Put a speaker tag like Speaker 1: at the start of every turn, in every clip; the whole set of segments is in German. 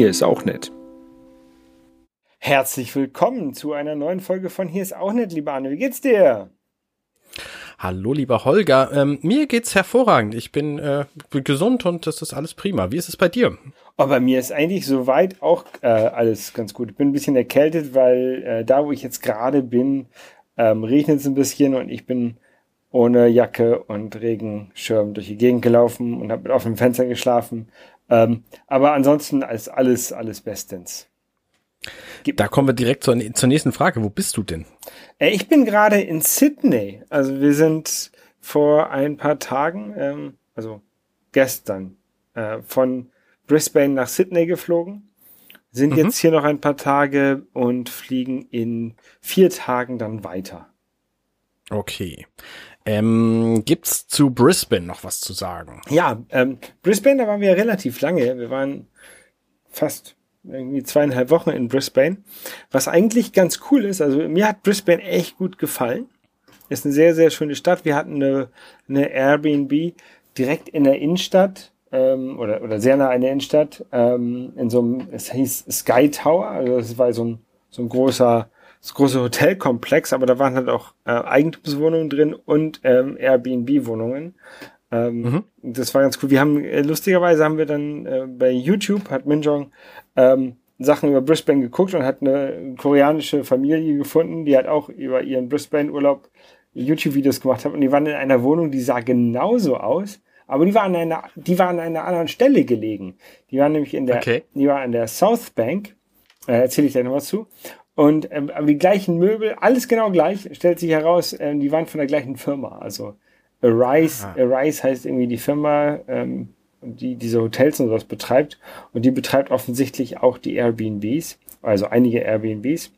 Speaker 1: Hier ist auch nett.
Speaker 2: Herzlich willkommen zu einer neuen Folge von Hier ist auch nett, lieber Arne. Wie geht's dir?
Speaker 1: Hallo, lieber Holger. Ähm, mir geht's hervorragend. Ich bin äh, gesund und das ist alles prima. Wie ist es bei dir?
Speaker 2: Oh, bei mir ist eigentlich soweit auch äh, alles ganz gut. Ich bin ein bisschen erkältet, weil äh, da, wo ich jetzt gerade bin, ähm, regnet es ein bisschen und ich bin ohne Jacke und Regenschirm durch die Gegend gelaufen und habe mit offenem Fenster geschlafen. Ähm, aber ansonsten ist alles, alles bestens.
Speaker 1: Da kommen wir direkt zur, zur nächsten Frage. Wo bist du denn?
Speaker 2: Äh, ich bin gerade in Sydney. Also wir sind vor ein paar Tagen, ähm, also gestern, äh, von Brisbane nach Sydney geflogen. Sind mhm. jetzt hier noch ein paar Tage und fliegen in vier Tagen dann weiter.
Speaker 1: Okay. Ähm, gibt's zu Brisbane noch was zu sagen?
Speaker 2: Ja, ähm, Brisbane, da waren wir relativ lange. Wir waren fast irgendwie zweieinhalb Wochen in Brisbane. Was eigentlich ganz cool ist, also mir hat Brisbane echt gut gefallen. Ist eine sehr, sehr schöne Stadt. Wir hatten eine, eine Airbnb direkt in der Innenstadt ähm, oder, oder sehr nah in der Innenstadt ähm, in so einem, es hieß Sky Tower, also das war so ein, so ein großer das große Hotelkomplex, aber da waren halt auch äh, Eigentumswohnungen drin und ähm, Airbnb-Wohnungen. Ähm, mhm. Das war ganz cool. Wir haben, äh, lustigerweise haben wir dann äh, bei YouTube, hat Minjong ähm, Sachen über Brisbane geguckt und hat eine koreanische Familie gefunden, die hat auch über ihren Brisbane-Urlaub YouTube-Videos gemacht hat und die waren in einer Wohnung, die sah genauso aus, aber die war an einer, die war an einer anderen Stelle gelegen. Die war nämlich in der, okay. die war an der South Bank, äh, erzähle ich gleich noch was zu. Und ähm, die gleichen Möbel, alles genau gleich, stellt sich heraus, ähm, die waren von der gleichen Firma. Also Arise, Aha. Arise heißt irgendwie die Firma, ähm, die diese Hotels und sowas betreibt. Und die betreibt offensichtlich auch die Airbnbs, also einige Airbnbs.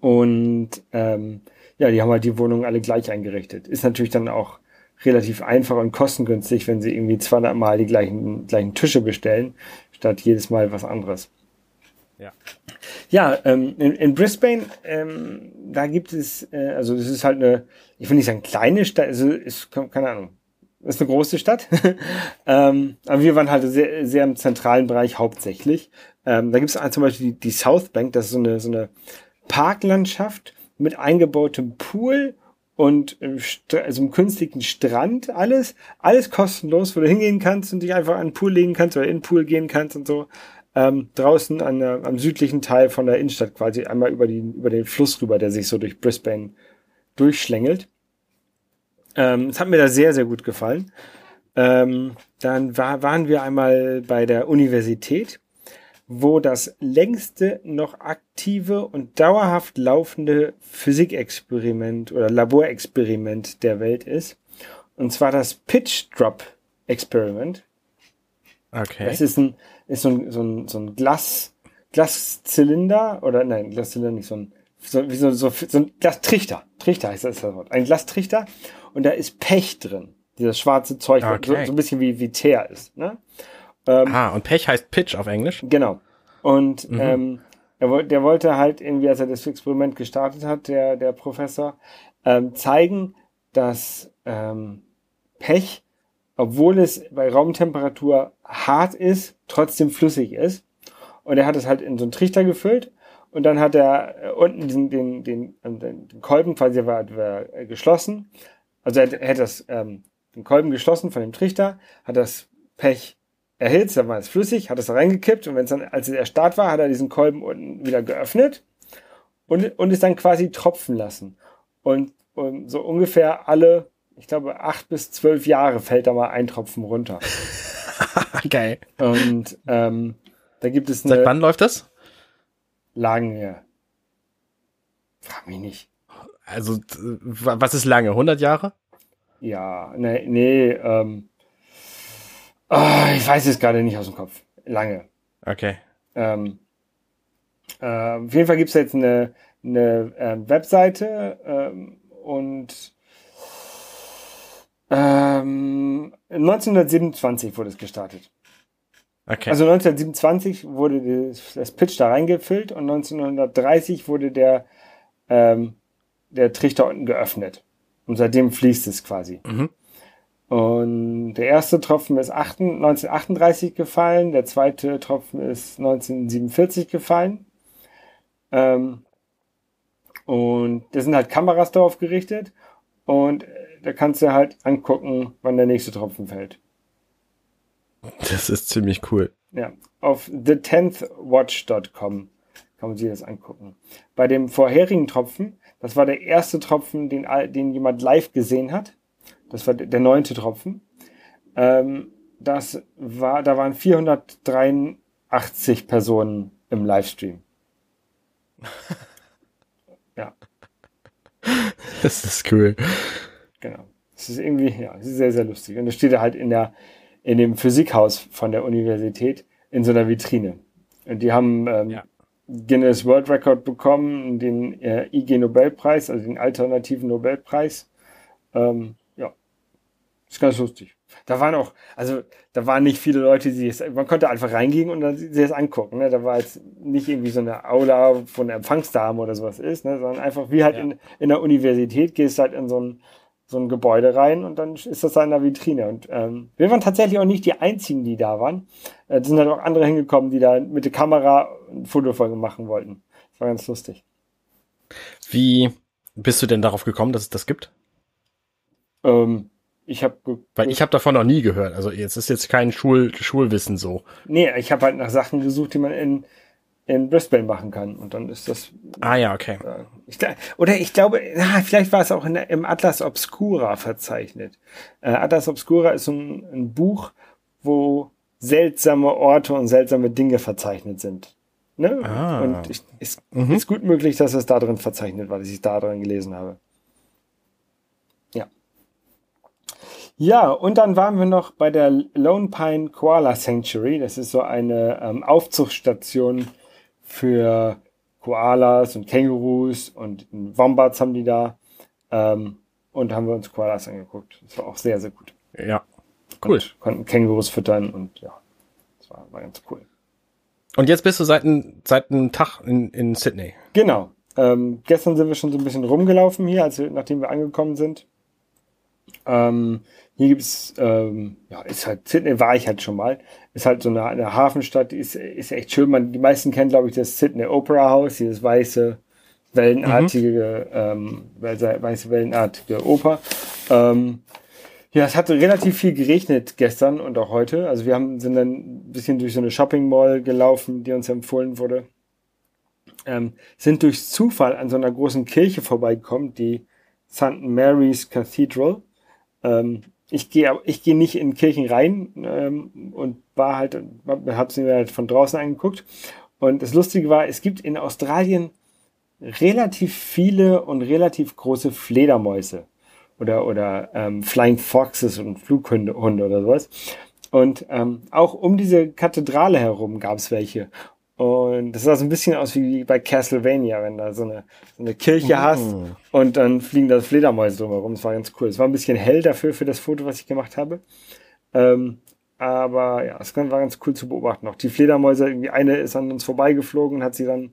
Speaker 2: Und ähm, ja, die haben halt die Wohnungen alle gleich eingerichtet. Ist natürlich dann auch relativ einfach und kostengünstig, wenn sie irgendwie 200 Mal die gleichen, gleichen Tische bestellen, statt jedes Mal was anderes. Ja. Ja, ähm, in, in Brisbane, ähm, da gibt es, äh, also es ist halt eine, ich will nicht sagen kleine Stadt, also ist, keine Ahnung, ist eine große Stadt. ähm, aber wir waren halt sehr, sehr im zentralen Bereich hauptsächlich. Ähm, da gibt es zum Beispiel die, die South Bank, das ist so eine, so eine Parklandschaft mit eingebautem Pool und also einem künstlichen Strand, alles, alles kostenlos, wo du hingehen kannst und dich einfach an den Pool legen kannst oder in den Pool gehen kannst und so ähm, draußen an der, am südlichen Teil von der Innenstadt quasi einmal über, die, über den Fluss rüber, der sich so durch Brisbane durchschlängelt. Ähm, es hat mir da sehr, sehr gut gefallen. Ähm, dann war, waren wir einmal bei der Universität, wo das längste noch aktive und dauerhaft laufende Physikexperiment oder Laborexperiment der Welt ist. Und zwar das Pitch Drop Experiment. Okay. Das ist ein, ist so ein, so ein, so ein Glas, Glaszylinder oder nein, Glaszylinder nicht, so ein, so, wie so, so, so ein Glastrichter. Trichter heißt das, das Wort. Ein Glastrichter und da ist Pech drin. Dieses schwarze Zeug, okay. so, so ein bisschen wie, wie Teer ist. Ne?
Speaker 1: Ähm, ah, und Pech heißt Pitch auf Englisch?
Speaker 2: Genau. Und mhm. ähm, er, der wollte halt irgendwie, als er das Experiment gestartet hat, der, der Professor, ähm, zeigen, dass ähm, Pech obwohl es bei Raumtemperatur hart ist, trotzdem flüssig ist. Und er hat es halt in so einen Trichter gefüllt und dann hat er äh, unten den, den, den, den Kolben quasi war, war geschlossen. Also er, er hat das, ähm, den Kolben geschlossen von dem Trichter, hat das Pech erhitzt, dann war es flüssig, hat es reingekippt und wenn es dann, als er Start war, hat er diesen Kolben unten wieder geöffnet und, und es dann quasi tropfen lassen. Und, und so ungefähr alle ich glaube, acht bis zwölf Jahre fällt da mal ein Tropfen runter.
Speaker 1: Geil.
Speaker 2: Und ähm, da gibt es
Speaker 1: eine. Seit wann läuft das?
Speaker 2: Lange. Frag mich nicht.
Speaker 1: Also, was ist lange? 100 Jahre?
Speaker 2: Ja, nee, nee, ähm, oh, ich weiß es gerade nicht aus dem Kopf. Lange.
Speaker 1: Okay.
Speaker 2: Ähm, äh, auf jeden Fall gibt es jetzt eine, eine äh, Webseite ähm, und ähm, 1927 wurde es gestartet. Okay. Also 1927 wurde das, Pitch da reingefüllt und 1930 wurde der, ähm, der Trichter unten geöffnet. Und seitdem fließt es quasi. Mhm. Und der erste Tropfen ist 1938 gefallen, der zweite Tropfen ist 1947 gefallen. Ähm, und da sind halt Kameras darauf gerichtet und da kannst du halt angucken, wann der nächste Tropfen fällt.
Speaker 1: Das ist ziemlich cool.
Speaker 2: Ja, auf the10thwatch.com kann man sich das angucken. Bei dem vorherigen Tropfen, das war der erste Tropfen, den, den jemand live gesehen hat. Das war der neunte Tropfen. Ähm, das war, da waren 483 Personen im Livestream. ja.
Speaker 1: Das ist cool.
Speaker 2: Genau. Das ist irgendwie, ja, das ist sehr, sehr lustig. Und das steht halt in der, in dem Physikhaus von der Universität in so einer Vitrine. Und die haben ähm, ja. Guinness World Record bekommen, den äh, IG Nobelpreis, also den alternativen Nobelpreis. Ähm, ja, ist ganz lustig. Da waren auch, also da waren nicht viele Leute, die es, man konnte einfach reingehen und dann sich das angucken. Ne? Da war jetzt nicht irgendwie so eine Aula von Empfangsdame oder sowas ist, ne? sondern einfach wie halt ja. in, in der Universität gehst halt in so ein so ein Gebäude rein und dann ist das da in der Vitrine. Und ähm, wir waren tatsächlich auch nicht die einzigen, die da waren. Äh, sind halt auch andere hingekommen, die da mit der Kamera ein Foto von machen wollten. Das war ganz lustig.
Speaker 1: Wie bist du denn darauf gekommen, dass es das gibt?
Speaker 2: Ähm, ich habe
Speaker 1: weil ich habe davon noch nie gehört. Also jetzt ist jetzt kein Schul Schulwissen so.
Speaker 2: Nee, ich habe halt nach Sachen gesucht, die man in in Brisbane machen kann. Und dann ist das.
Speaker 1: Ah ja, okay.
Speaker 2: Äh, ich, oder ich glaube, na, vielleicht war es auch in im Atlas Obscura verzeichnet. Äh, Atlas Obscura ist ein, ein, Buch, wo seltsame Orte und seltsame Dinge verzeichnet sind. Ne? Ah. Und ich, ist, mhm. ist gut möglich, dass es da drin verzeichnet war, dass ich da drin gelesen habe. Ja. Ja, und dann waren wir noch bei der Lone Pine Koala Sanctuary. Das ist so eine ähm, Aufzuchtstation für Koalas und Kängurus und Wombats haben die da. Ähm, und haben wir uns Koalas angeguckt. Das war auch sehr, sehr gut.
Speaker 1: Ja, cool.
Speaker 2: Und konnten Kängurus füttern und ja, das war, war ganz cool.
Speaker 1: Und jetzt bist du seit, seit einem Tag in, in Sydney.
Speaker 2: Genau. Ähm, gestern sind wir schon so ein bisschen rumgelaufen hier, als wir, nachdem wir angekommen sind. Ähm, hier gibt's, ähm, ja, ist halt, Sydney war ich halt schon mal. Ist halt so eine, eine Hafenstadt, ist, ist echt schön. Man, die meisten kennen, glaube ich, das Sydney Opera House, dieses weiße, wellenartige, mhm. ähm, weiße, wellenartige Oper. Ähm, ja, es hat relativ viel geregnet gestern und auch heute. Also wir haben, sind dann ein bisschen durch so eine Shopping Mall gelaufen, die uns empfohlen wurde. Ähm, sind durch Zufall an so einer großen Kirche vorbeigekommen, die St. Mary's Cathedral. Ähm, ich gehe ich gehe nicht in Kirchen rein ähm, und war halt habe sie mir halt von draußen angeguckt. Und das Lustige war es gibt in Australien relativ viele und relativ große Fledermäuse oder oder ähm, Flying Foxes und Flughunde Hunde oder sowas. Und ähm, auch um diese Kathedrale herum gab es welche und das sah so ein bisschen aus wie bei Castlevania, wenn da so eine, so eine Kirche mhm. hast und dann fliegen da Fledermäuse drumherum. Das war ganz cool. Es war ein bisschen hell dafür, für das Foto, was ich gemacht habe. Ähm, aber ja, es war ganz cool zu beobachten. Auch die Fledermäuse, irgendwie eine ist an uns vorbeigeflogen und hat sie dann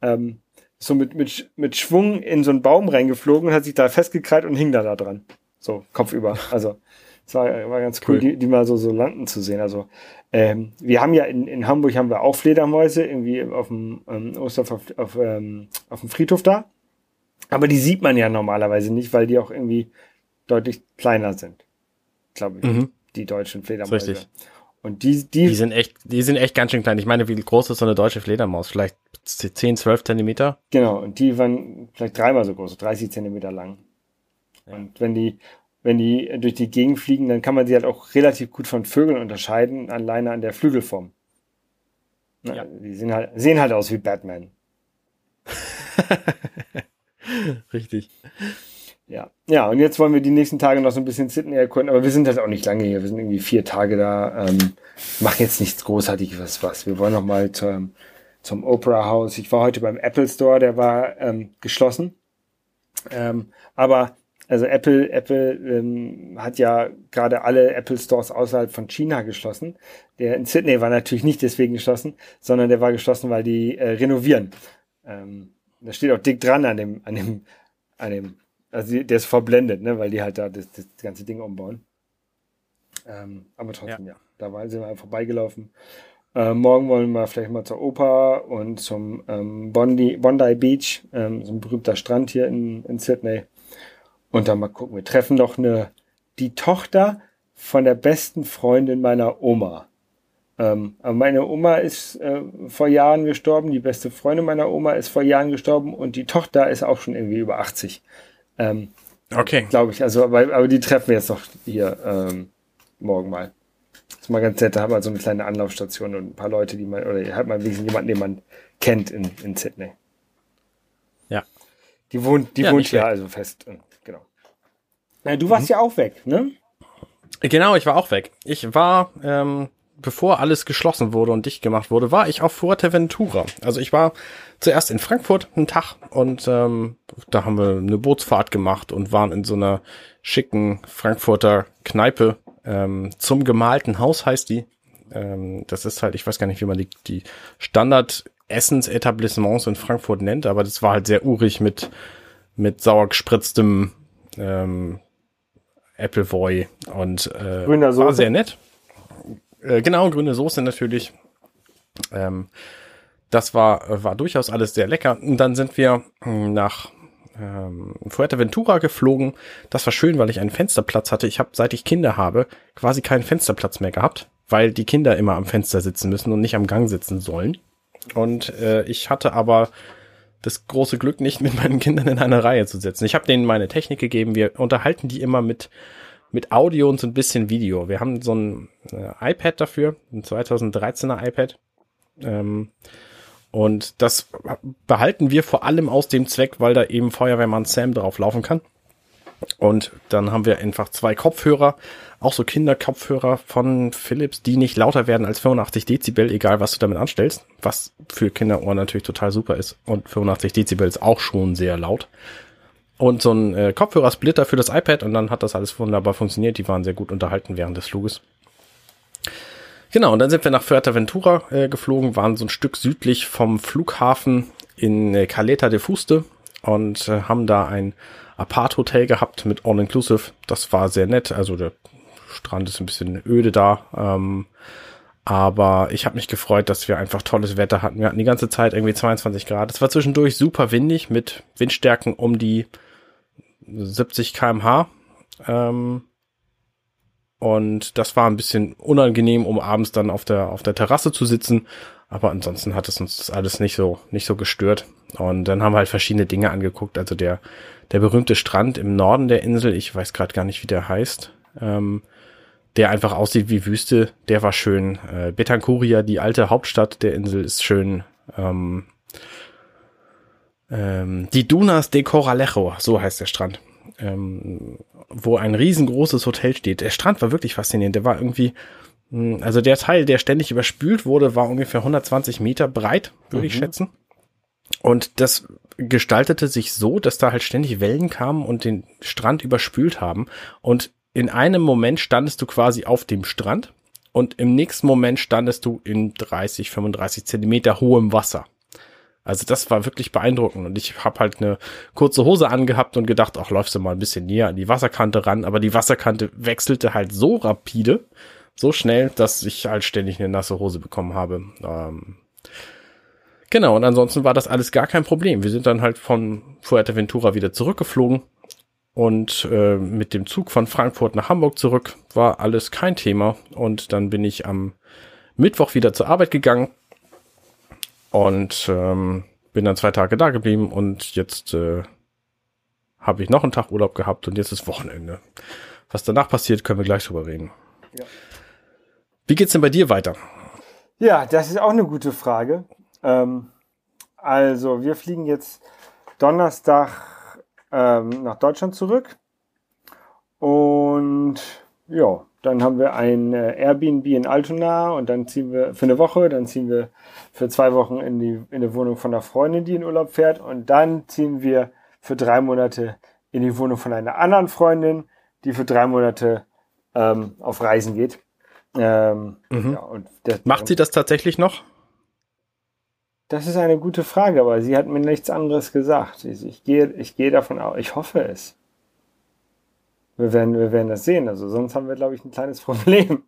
Speaker 2: ähm, so mit, mit, mit Schwung in so einen Baum reingeflogen und hat sich da festgekrallt und hing da da dran. So, kopfüber. Also, es war, war ganz cool, cool. Die, die mal so, so landen zu sehen. Also, ähm, wir haben ja in, in Hamburg haben wir auch Fledermäuse irgendwie auf dem ähm, Osterf auf, auf, ähm, auf dem Friedhof da. Aber die sieht man ja normalerweise nicht, weil die auch irgendwie deutlich kleiner sind. Glaube ich. Mhm. Die deutschen Fledermäuse. Richtig. Und die, die,
Speaker 1: die sind echt, die sind echt ganz schön klein. Ich meine, wie groß ist so eine deutsche Fledermaus? Vielleicht 10, 12 Zentimeter?
Speaker 2: Genau. Und die waren vielleicht dreimal so groß, 30 Zentimeter lang. Ja. Und wenn die, wenn die durch die Gegend fliegen, dann kann man sie halt auch relativ gut von Vögeln unterscheiden, alleine an der Flügelform. Na, ja. Die sehen halt, sehen halt aus wie Batman.
Speaker 1: Richtig.
Speaker 2: Ja. Ja, und jetzt wollen wir die nächsten Tage noch so ein bisschen Sydney erkunden, aber wir sind halt auch nicht lange hier. Wir sind irgendwie vier Tage da, ähm, machen jetzt nichts Großartiges was. Wir wollen noch mal zum, zum Opera House. Ich war heute beim Apple Store, der war ähm, geschlossen. Ähm, aber also Apple, Apple ähm, hat ja gerade alle Apple Stores außerhalb von China geschlossen. Der in Sydney war natürlich nicht deswegen geschlossen, sondern der war geschlossen, weil die äh, renovieren. Ähm, da steht auch dick dran an dem, an dem, an dem, also der ist verblendet, ne, weil die halt da das, das ganze Ding umbauen. Ähm, aber trotzdem, ja. ja. Da sind wir vorbeigelaufen. Äh, morgen wollen wir vielleicht mal zur Oper und zum ähm, Bondi, Bondi Beach, ähm, so ein berühmter Strand hier in, in Sydney. Und dann mal gucken. Wir treffen noch eine, die Tochter von der besten Freundin meiner Oma. Ähm, aber meine Oma ist äh, vor Jahren gestorben, die beste Freundin meiner Oma ist vor Jahren gestorben und die Tochter ist auch schon irgendwie über 80. Ähm,
Speaker 1: okay.
Speaker 2: Glaube ich. Also, aber, aber die treffen wir jetzt noch hier ähm, morgen mal. Das ist mal ganz nett, da hat man so eine kleine Anlaufstation und ein paar Leute, die man, oder hat man wenigstens jemanden, den man kennt in, in Sydney.
Speaker 1: Ja.
Speaker 2: Die wohnt, die ja, wohnt hier also fest. Ja, du warst mhm. ja auch weg, ne?
Speaker 1: Genau, ich war auch weg. Ich war, ähm, bevor alles geschlossen wurde und dicht gemacht wurde, war ich auf Fuerteventura. Also ich war zuerst in Frankfurt einen Tag und ähm, da haben wir eine Bootsfahrt gemacht und waren in so einer schicken Frankfurter Kneipe ähm, zum gemalten Haus heißt die. Ähm, das ist halt, ich weiß gar nicht, wie man die, die Standard Essensetablissements in Frankfurt nennt, aber das war halt sehr urig mit mit sauer gespritztem ähm, Appleboy und äh, war sehr nett. Äh, genau, grüne Soße natürlich. Ähm, das war, war durchaus alles sehr lecker. Und dann sind wir hm, nach ähm, Fuerteventura geflogen. Das war schön, weil ich einen Fensterplatz hatte. Ich habe, seit ich Kinder habe, quasi keinen Fensterplatz mehr gehabt, weil die Kinder immer am Fenster sitzen müssen und nicht am Gang sitzen sollen. Und äh, ich hatte aber das große Glück nicht, mit meinen Kindern in einer Reihe zu sitzen. Ich habe denen meine Technik gegeben. Wir unterhalten die immer mit mit Audio und so ein bisschen Video. Wir haben so ein äh, iPad dafür, ein 2013er iPad. Ähm, und das behalten wir vor allem aus dem Zweck, weil da eben Feuerwehrmann Sam drauf laufen kann. Und dann haben wir einfach zwei Kopfhörer, auch so Kinderkopfhörer von Philips, die nicht lauter werden als 85 Dezibel, egal was du damit anstellst, was für Kinderohren natürlich total super ist. Und 85 Dezibel ist auch schon sehr laut und so ein äh, Kopfhörersplitter für das iPad und dann hat das alles wunderbar funktioniert. Die waren sehr gut unterhalten während des Fluges. Genau, und dann sind wir nach Fuerteventura äh, geflogen, waren so ein Stück südlich vom Flughafen in äh, Caleta de Fuste und äh, haben da ein Apart-Hotel gehabt mit All-Inclusive. Das war sehr nett. Also der Strand ist ein bisschen öde da. Ähm, aber ich habe mich gefreut, dass wir einfach tolles Wetter hatten. Wir hatten die ganze Zeit irgendwie 22 Grad. Es war zwischendurch super windig mit Windstärken um die 70 kmh. Ähm, und das war ein bisschen unangenehm, um abends dann auf der, auf der Terrasse zu sitzen. Aber ansonsten hat es uns das alles nicht so, nicht so gestört. Und dann haben wir halt verschiedene Dinge angeguckt. Also der, der berühmte Strand im Norden der Insel, ich weiß gerade gar nicht, wie der heißt, ähm, der einfach aussieht wie Wüste, der war schön. Äh, Betancuria, die alte Hauptstadt der Insel, ist schön. Ähm, ähm, die Dunas de Coralejo, so heißt der Strand, ähm, wo ein riesengroßes Hotel steht. Der Strand war wirklich faszinierend. Der war irgendwie, hm, also der Teil, der ständig überspült wurde, war ungefähr 120 Meter breit, würde mhm. ich schätzen. Und das gestaltete sich so, dass da halt ständig Wellen kamen und den Strand überspült haben. Und in einem Moment standest du quasi auf dem Strand und im nächsten Moment standest du in 30, 35 Zentimeter hohem Wasser. Also das war wirklich beeindruckend. Und ich habe halt eine kurze Hose angehabt und gedacht, ach, läufst du mal ein bisschen näher an die Wasserkante ran, aber die Wasserkante wechselte halt so rapide, so schnell, dass ich halt ständig eine nasse Hose bekommen habe. Ähm genau, und ansonsten war das alles gar kein Problem. Wir sind dann halt von Fuerteventura wieder zurückgeflogen und äh, mit dem Zug von Frankfurt nach Hamburg zurück. War alles kein Thema. Und dann bin ich am Mittwoch wieder zur Arbeit gegangen und ähm, bin dann zwei Tage da geblieben und jetzt äh, habe ich noch einen Tag Urlaub gehabt und jetzt ist Wochenende. Was danach passiert, können wir gleich drüber reden. Ja. Wie geht's denn bei dir weiter?
Speaker 2: Ja, das ist auch eine gute Frage. Ähm, also, wir fliegen jetzt Donnerstag ähm, nach Deutschland zurück. Und ja, dann haben wir ein äh, Airbnb in Altona und dann ziehen wir für eine Woche, dann ziehen wir für zwei Wochen in die, in die Wohnung von einer Freundin, die in Urlaub fährt und dann ziehen wir für drei Monate in die Wohnung von einer anderen Freundin, die für drei Monate ähm, auf Reisen geht. Ähm,
Speaker 1: mhm. ja, das, Macht sie das tatsächlich noch?
Speaker 2: Das ist eine gute Frage, aber sie hat mir nichts anderes gesagt. Ich, ich gehe, ich gehe davon aus, ich hoffe es. Wir werden, wir werden das sehen. Also sonst haben wir, glaube ich, ein kleines Problem.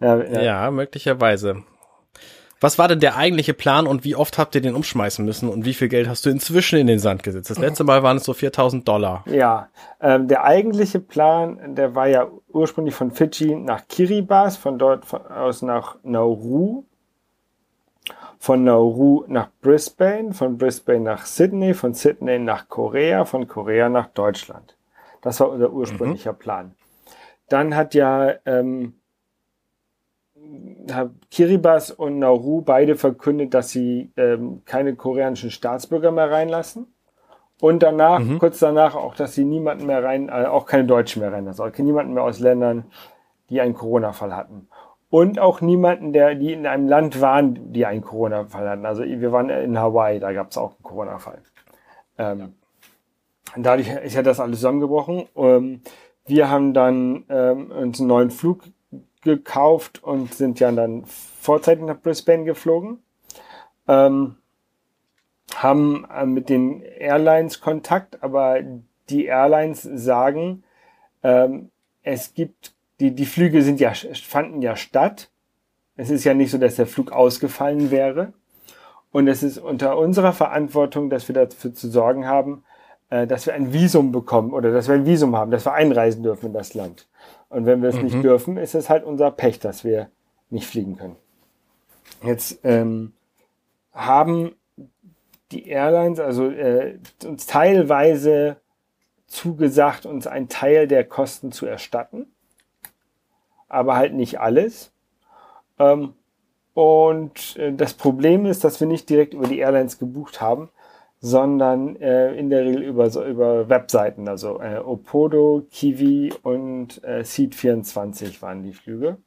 Speaker 1: ja, ja. ja, möglicherweise. Was war denn der eigentliche Plan und wie oft habt ihr den umschmeißen müssen und wie viel Geld hast du inzwischen in den Sand gesetzt? Das letzte Mal waren es so 4000 Dollar.
Speaker 2: Ja, ähm, der eigentliche Plan, der war ja ursprünglich von Fidschi nach Kiribati, von dort aus nach Nauru, von Nauru nach Brisbane, von Brisbane nach Sydney, von Sydney nach Korea, von Korea nach Deutschland. Das war unser ursprünglicher mhm. Plan. Dann hat ja ähm, Kiribati und Nauru beide verkündet, dass sie ähm, keine koreanischen Staatsbürger mehr reinlassen. Und danach, mhm. kurz danach auch, dass sie niemanden mehr rein, äh, auch keine Deutschen mehr reinlassen, also niemanden mehr aus Ländern, die einen Corona-Fall hatten und auch niemanden, der die in einem Land waren, die einen Corona-Fall hatten. Also wir waren in Hawaii, da gab es auch einen Corona-Fall. Ähm, dadurch ist ja das alles zusammengebrochen. Ähm, wir haben dann ähm, uns einen neuen Flug gekauft und sind ja dann vorzeitig nach Brisbane geflogen. Ähm, haben äh, mit den Airlines Kontakt, aber die Airlines sagen, ähm, es gibt die, die Flüge sind ja, fanden ja statt. Es ist ja nicht so, dass der Flug ausgefallen wäre. Und es ist unter unserer Verantwortung, dass wir dafür zu sorgen haben, dass wir ein Visum bekommen oder dass wir ein Visum haben, dass wir einreisen dürfen in das Land. Und wenn wir es mhm. nicht dürfen, ist es halt unser Pech, dass wir nicht fliegen können. Jetzt ähm, haben die Airlines also äh, uns teilweise zugesagt, uns einen Teil der Kosten zu erstatten aber halt nicht alles. Ähm, und äh, das Problem ist, dass wir nicht direkt über die Airlines gebucht haben, sondern äh, in der Regel über, so, über Webseiten, also äh, Opodo, Kiwi und äh, Seed24 waren die Flüge.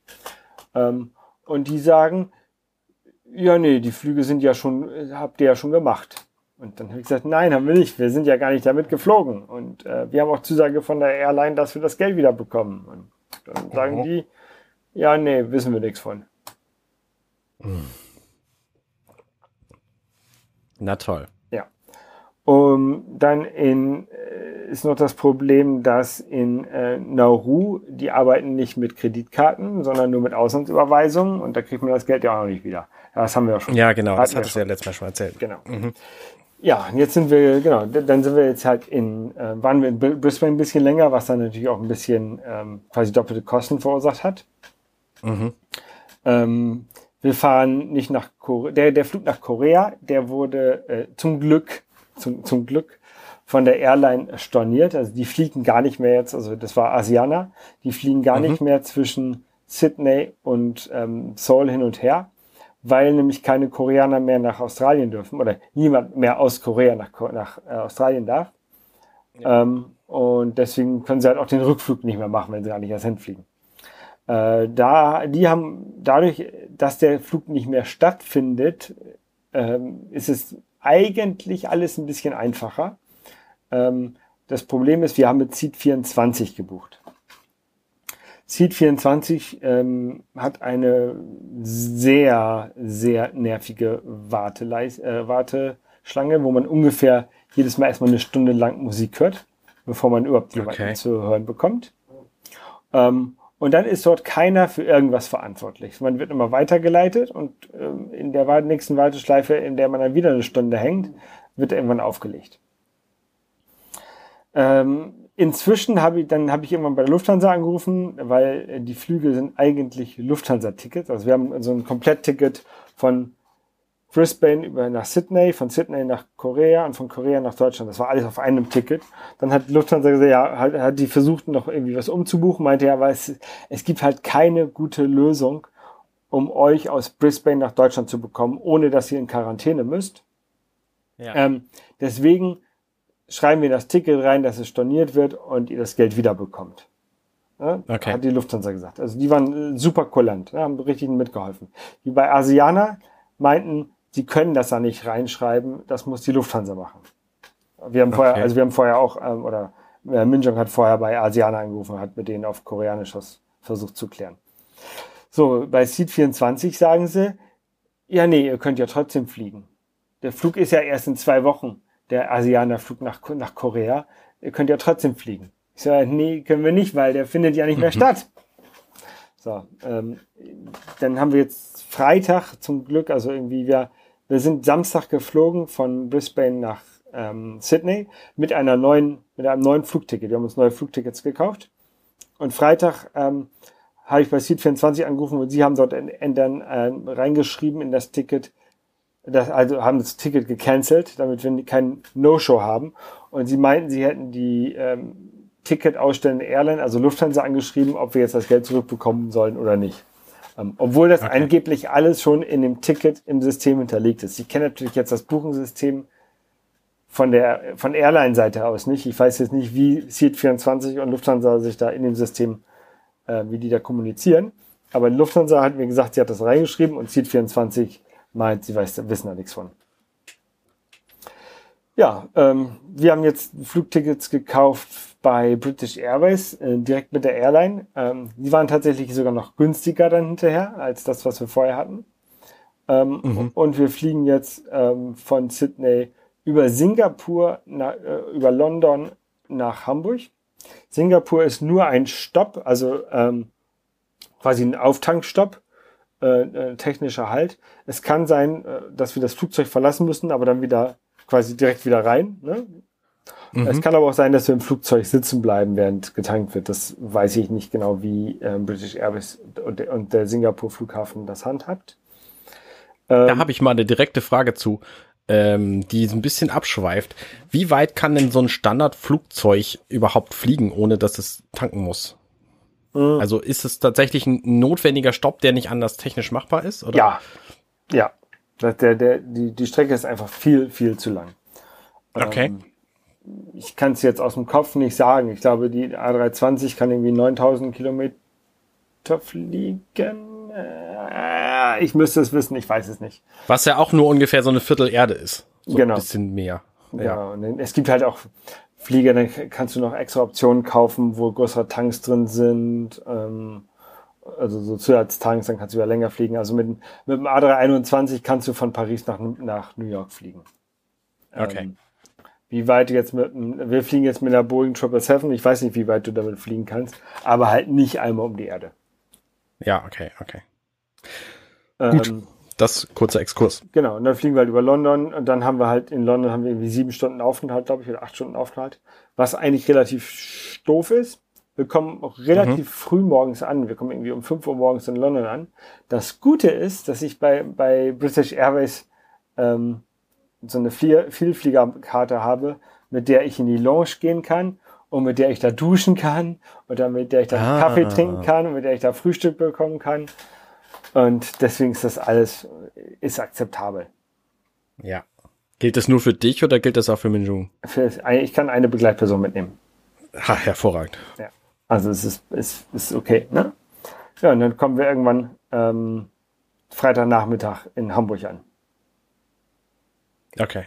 Speaker 2: Ähm, und die sagen, ja, nee, die Flüge sind ja schon, habt ihr ja schon gemacht. Und dann habe ich gesagt, nein, haben wir nicht. Wir sind ja gar nicht damit geflogen. Und äh, wir haben auch Zusage von der Airline, dass wir das Geld wieder bekommen. Und dann sagen die, ja, nee, wissen wir nichts von.
Speaker 1: Na toll.
Speaker 2: Um, dann in, äh, ist noch das Problem, dass in äh, Nauru, die arbeiten nicht mit Kreditkarten, sondern nur mit Auslandsüberweisungen und da kriegt man das Geld ja auch noch nicht wieder. Das haben wir ja schon.
Speaker 1: Ja, genau, das hattest du ja letztes Mal schon erzählt.
Speaker 2: Genau. Mhm. Ja, jetzt sind wir, genau, dann sind wir jetzt halt in, äh, waren wir in Brisbane ein bisschen länger, was dann natürlich auch ein bisschen ähm, quasi doppelte Kosten verursacht hat. Mhm. Ähm, wir fahren nicht nach Korea. Der, der Flug nach Korea, der wurde äh, zum Glück, zum, zum Glück von der Airline storniert. Also die fliegen gar nicht mehr jetzt, also das war Asiana, die fliegen gar mhm. nicht mehr zwischen Sydney und ähm, Seoul hin und her, weil nämlich keine Koreaner mehr nach Australien dürfen oder niemand mehr aus Korea nach, nach äh, Australien darf. Ja. Ähm, und deswegen können sie halt auch den Rückflug nicht mehr machen, wenn sie gar nicht erst hinfliegen. Äh, da, die haben dadurch, dass der Flug nicht mehr stattfindet, ähm, ist es eigentlich alles ein bisschen einfacher. Ähm, das Problem ist, wir haben mit Seed 24 gebucht. Seed 24 ähm, hat eine sehr, sehr nervige Warteleis äh, Warteschlange, wo man ungefähr jedes Mal erstmal eine Stunde lang Musik hört, bevor man überhaupt jemanden okay. zu hören bekommt. Ähm, und dann ist dort keiner für irgendwas verantwortlich. Man wird immer weitergeleitet und ähm, in der nächsten Warteschleife, in der man dann wieder eine Stunde hängt, wird irgendwann aufgelegt. Ähm, inzwischen habe ich, dann ich irgendwann bei der Lufthansa angerufen, weil die Flüge sind eigentlich Lufthansa-Tickets. Also wir haben so ein Komplettticket von Brisbane über nach Sydney, von Sydney nach Korea und von Korea nach Deutschland. Das war alles auf einem Ticket. Dann hat Lufthansa gesagt, ja, hat, hat die versucht noch irgendwie was umzubuchen, meinte ja, aber es, es gibt halt keine gute Lösung, um euch aus Brisbane nach Deutschland zu bekommen, ohne dass ihr in Quarantäne müsst. Ja. Ähm, deswegen schreiben wir das Ticket rein, dass es storniert wird und ihr das Geld wiederbekommt. Ja, okay. Hat die Lufthansa gesagt. Also die waren super kulant, haben richtig mitgeholfen. Die bei Asiana meinten, sie können das da nicht reinschreiben, das muss die Lufthansa machen. Wir haben okay. vorher, also wir haben vorher auch, ähm, oder äh, Minjong hat vorher bei Asiana angerufen, hat mit denen auf Koreanisch das versucht zu klären. So, bei Seed 24 sagen sie, ja, nee, ihr könnt ja trotzdem fliegen. Der Flug ist ja erst in zwei Wochen, der Asianer-Flug nach, nach Korea. Ihr könnt ja trotzdem fliegen. Ich sage, nee, können wir nicht, weil der findet ja nicht mehr mhm. statt. So, ähm, dann haben wir jetzt Freitag zum Glück, also irgendwie wir, wir sind Samstag geflogen von Brisbane nach ähm, Sydney mit einer neuen, mit einem neuen Flugticket. Wir haben uns neue Flugtickets gekauft. Und Freitag ähm, habe ich bei Seat24 angerufen und sie haben dort dann äh, reingeschrieben in das Ticket, das, also haben das Ticket gecancelt, damit wir kein No-Show haben. Und sie meinten, sie hätten die ähm, Ticket ausstellende Airline, also Lufthansa, angeschrieben, ob wir jetzt das Geld zurückbekommen sollen oder nicht. Ähm, obwohl das okay. angeblich alles schon in dem Ticket im System hinterlegt ist. Ich kenne natürlich jetzt das Buchungssystem von der von Airline-Seite aus nicht. Ich weiß jetzt nicht, wie Seat24 und Lufthansa sich da in dem System, äh, wie die da kommunizieren. Aber Lufthansa hat mir gesagt, sie hat das reingeschrieben und Seat24 meint, sie weiß, wissen da nichts von. Ja, ähm, wir haben jetzt Flugtickets gekauft bei British Airways, äh, direkt mit der Airline. Ähm, die waren tatsächlich sogar noch günstiger dann hinterher als das, was wir vorher hatten. Ähm, mhm. Und wir fliegen jetzt ähm, von Sydney über Singapur, na, äh, über London nach Hamburg. Singapur ist nur ein Stopp, also ähm, quasi ein Auftankstopp, äh, äh, technischer Halt. Es kann sein, äh, dass wir das Flugzeug verlassen müssen, aber dann wieder quasi direkt wieder rein. Ne? Mhm. Es kann aber auch sein, dass wir im Flugzeug sitzen bleiben, während getankt wird. Das weiß ich nicht genau, wie äh, British Airways und, und der Singapur Flughafen das handhabt.
Speaker 1: Ähm, da habe ich mal eine direkte Frage zu, ähm, die ein bisschen abschweift. Wie weit kann denn so ein Standardflugzeug überhaupt fliegen, ohne dass es tanken muss? Mhm. Also ist es tatsächlich ein notwendiger Stopp, der nicht anders technisch machbar ist? Oder?
Speaker 2: Ja, ja. Der, der, die, die Strecke ist einfach viel, viel zu lang.
Speaker 1: Okay. Ähm,
Speaker 2: ich kann es jetzt aus dem Kopf nicht sagen. Ich glaube, die A320 kann irgendwie 9000 Kilometer fliegen. Äh, ich müsste es wissen, ich weiß es nicht.
Speaker 1: Was ja auch nur ungefähr so eine Viertel Erde ist. So
Speaker 2: genau.
Speaker 1: ein bisschen mehr.
Speaker 2: Ja. ja. Und es gibt halt auch Flieger, dann kannst du noch extra Optionen kaufen, wo größere Tanks drin sind. Ähm, also so Zusatztanks, dann kannst du wieder länger fliegen. Also mit, mit dem A321 kannst du von Paris nach, nach New York fliegen.
Speaker 1: Okay. Ähm,
Speaker 2: wie weit jetzt mit, wir fliegen jetzt mit der Boeing 777, ich weiß nicht, wie weit du damit fliegen kannst, aber halt nicht einmal um die Erde.
Speaker 1: Ja, okay, okay. Ähm, Gut, das kurzer Exkurs.
Speaker 2: Genau, und dann fliegen wir halt über London und dann haben wir halt in London haben wir irgendwie sieben Stunden Aufenthalt, glaube ich, oder acht Stunden Aufenthalt, was eigentlich relativ doof ist. Wir kommen auch relativ mhm. früh morgens an. Wir kommen irgendwie um fünf Uhr morgens in London an. Das Gute ist, dass ich bei, bei British Airways ähm, so eine Vier Vielfliegerkarte habe, mit der ich in die Lounge gehen kann und mit der ich da duschen kann oder mit der ich da ah. Kaffee trinken kann und mit der ich da Frühstück bekommen kann. Und deswegen ist das alles ist akzeptabel.
Speaker 1: Ja. Gilt das nur für dich oder gilt das auch für Minjung?
Speaker 2: ich kann eine Begleitperson mitnehmen.
Speaker 1: Ha, hervorragend.
Speaker 2: Ja. Also es ist, ist, ist okay, ne? Ja, und dann kommen wir irgendwann ähm, Freitagnachmittag in Hamburg an.
Speaker 1: Okay.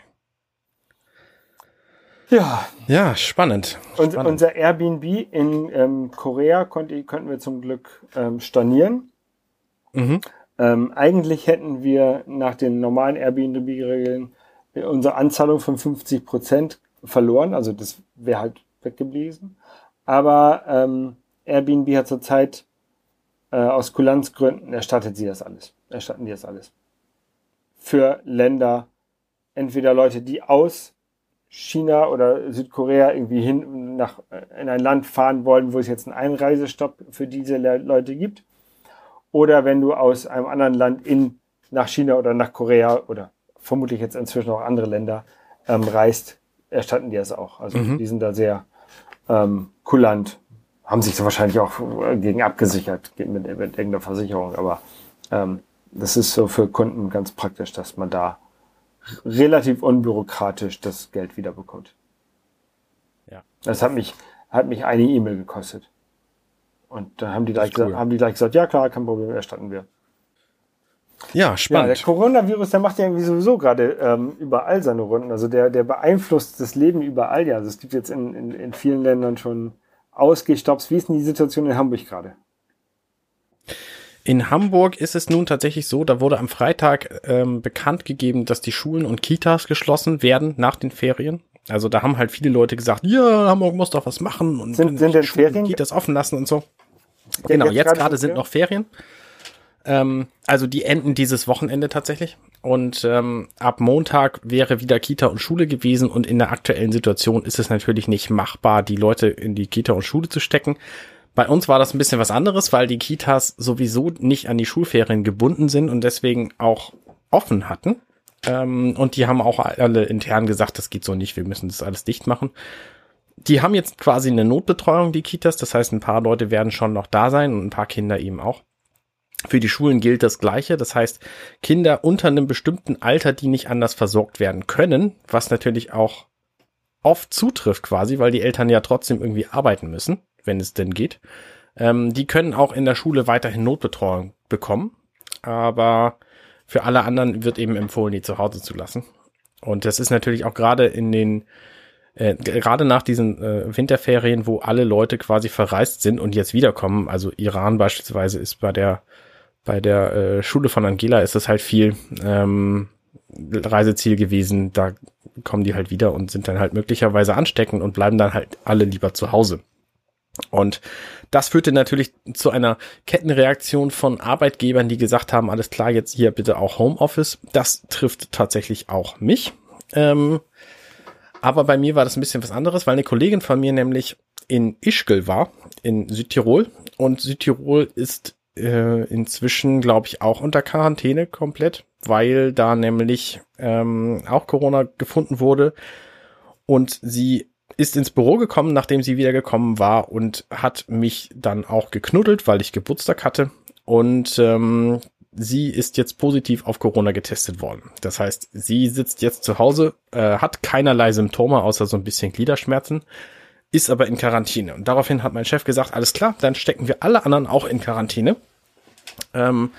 Speaker 2: Ja.
Speaker 1: Ja, spannend.
Speaker 2: Und
Speaker 1: spannend.
Speaker 2: unser Airbnb in ähm, Korea konnte, konnten wir zum Glück ähm, stornieren. Mhm. Ähm, eigentlich hätten wir nach den normalen Airbnb-Regeln unsere Anzahlung von 50 Prozent verloren. Also das wäre halt weggeblieben. Aber ähm, Airbnb hat zurzeit äh, aus Kulanzgründen erstattet sie das alles. Erstatten die das alles. Für Länder, entweder Leute, die aus China oder Südkorea irgendwie hin nach in ein Land fahren wollen, wo es jetzt einen Einreisestopp für diese Leute gibt, oder wenn du aus einem anderen Land in nach China oder nach Korea oder vermutlich jetzt inzwischen auch andere Länder ähm, reist, erstatten die das auch. Also mhm. die sind da sehr ähm, kulant, haben sich so wahrscheinlich auch gegen abgesichert mit, mit irgendeiner Versicherung, aber ähm, das ist so für Kunden ganz praktisch, dass man da relativ unbürokratisch das Geld wiederbekommt. Ja. Das hat mich, hat mich eine E-Mail gekostet. Und dann haben die, gleich, cool. gesagt, haben die gleich gesagt, ja klar, kein Problem, erstatten wir.
Speaker 1: Ja, spannend. Ja,
Speaker 2: der Coronavirus, der macht ja irgendwie sowieso gerade ähm, überall seine Runden. Also der, der beeinflusst das Leben überall ja. Also es gibt jetzt in, in, in vielen Ländern schon Ausgestopps. Wie ist denn die Situation in Hamburg gerade?
Speaker 1: In Hamburg ist es nun tatsächlich so, da wurde am Freitag ähm, bekannt gegeben, dass die Schulen und Kitas geschlossen werden nach den Ferien. Also da haben halt viele Leute gesagt, ja, Hamburg muss doch was machen und
Speaker 2: sind, sind denn Ferien?
Speaker 1: das offen lassen und so. Ja, genau, jetzt, gerade sind noch Ferien. Ähm, also die enden dieses Wochenende tatsächlich. Und ähm, ab Montag wäre wieder Kita und Schule gewesen. Und in der aktuellen Situation ist es natürlich nicht machbar, die Leute in die Kita und Schule zu stecken. Bei uns war das ein bisschen was anderes, weil die Kitas sowieso nicht an die Schulferien gebunden sind und deswegen auch offen hatten. Ähm, und die haben auch alle intern gesagt, das geht so nicht, wir müssen das alles dicht machen. Die haben jetzt quasi eine Notbetreuung, die Kitas. Das heißt, ein paar Leute werden schon noch da sein und ein paar Kinder eben auch. Für die Schulen gilt das Gleiche. Das heißt, Kinder unter einem bestimmten Alter, die nicht anders versorgt werden können, was natürlich auch oft zutrifft quasi, weil die Eltern ja trotzdem irgendwie arbeiten müssen, wenn es denn geht. Ähm, die können auch in der Schule weiterhin Notbetreuung bekommen. Aber für alle anderen wird eben empfohlen, die zu Hause zu lassen. Und das ist natürlich auch gerade in den äh, gerade nach diesen äh, Winterferien, wo alle Leute quasi verreist sind und jetzt wiederkommen, also Iran beispielsweise ist bei der bei der äh, Schule von Angela ist das halt viel ähm, Reiseziel gewesen. Da kommen die halt wieder und sind dann halt möglicherweise ansteckend und bleiben dann halt alle lieber zu Hause. Und das führte natürlich zu einer Kettenreaktion von Arbeitgebern, die gesagt haben, alles klar, jetzt hier bitte auch Homeoffice. Das trifft tatsächlich auch mich. Ähm, aber bei mir war das ein bisschen was anderes, weil eine Kollegin von mir nämlich in Ischgl war, in Südtirol. Und Südtirol ist äh, inzwischen, glaube ich, auch unter Quarantäne komplett, weil da nämlich ähm, auch Corona gefunden wurde. Und sie ist ins Büro gekommen, nachdem sie wieder gekommen war und hat mich dann auch geknuddelt, weil ich Geburtstag hatte. Und ähm, sie ist jetzt positiv auf Corona getestet worden. Das heißt, sie sitzt jetzt zu Hause, äh, hat keinerlei Symptome außer so ein bisschen Gliederschmerzen, ist aber in Quarantäne. Und daraufhin hat mein Chef gesagt, alles klar, dann stecken wir alle anderen auch in Quarantäne. Ähm,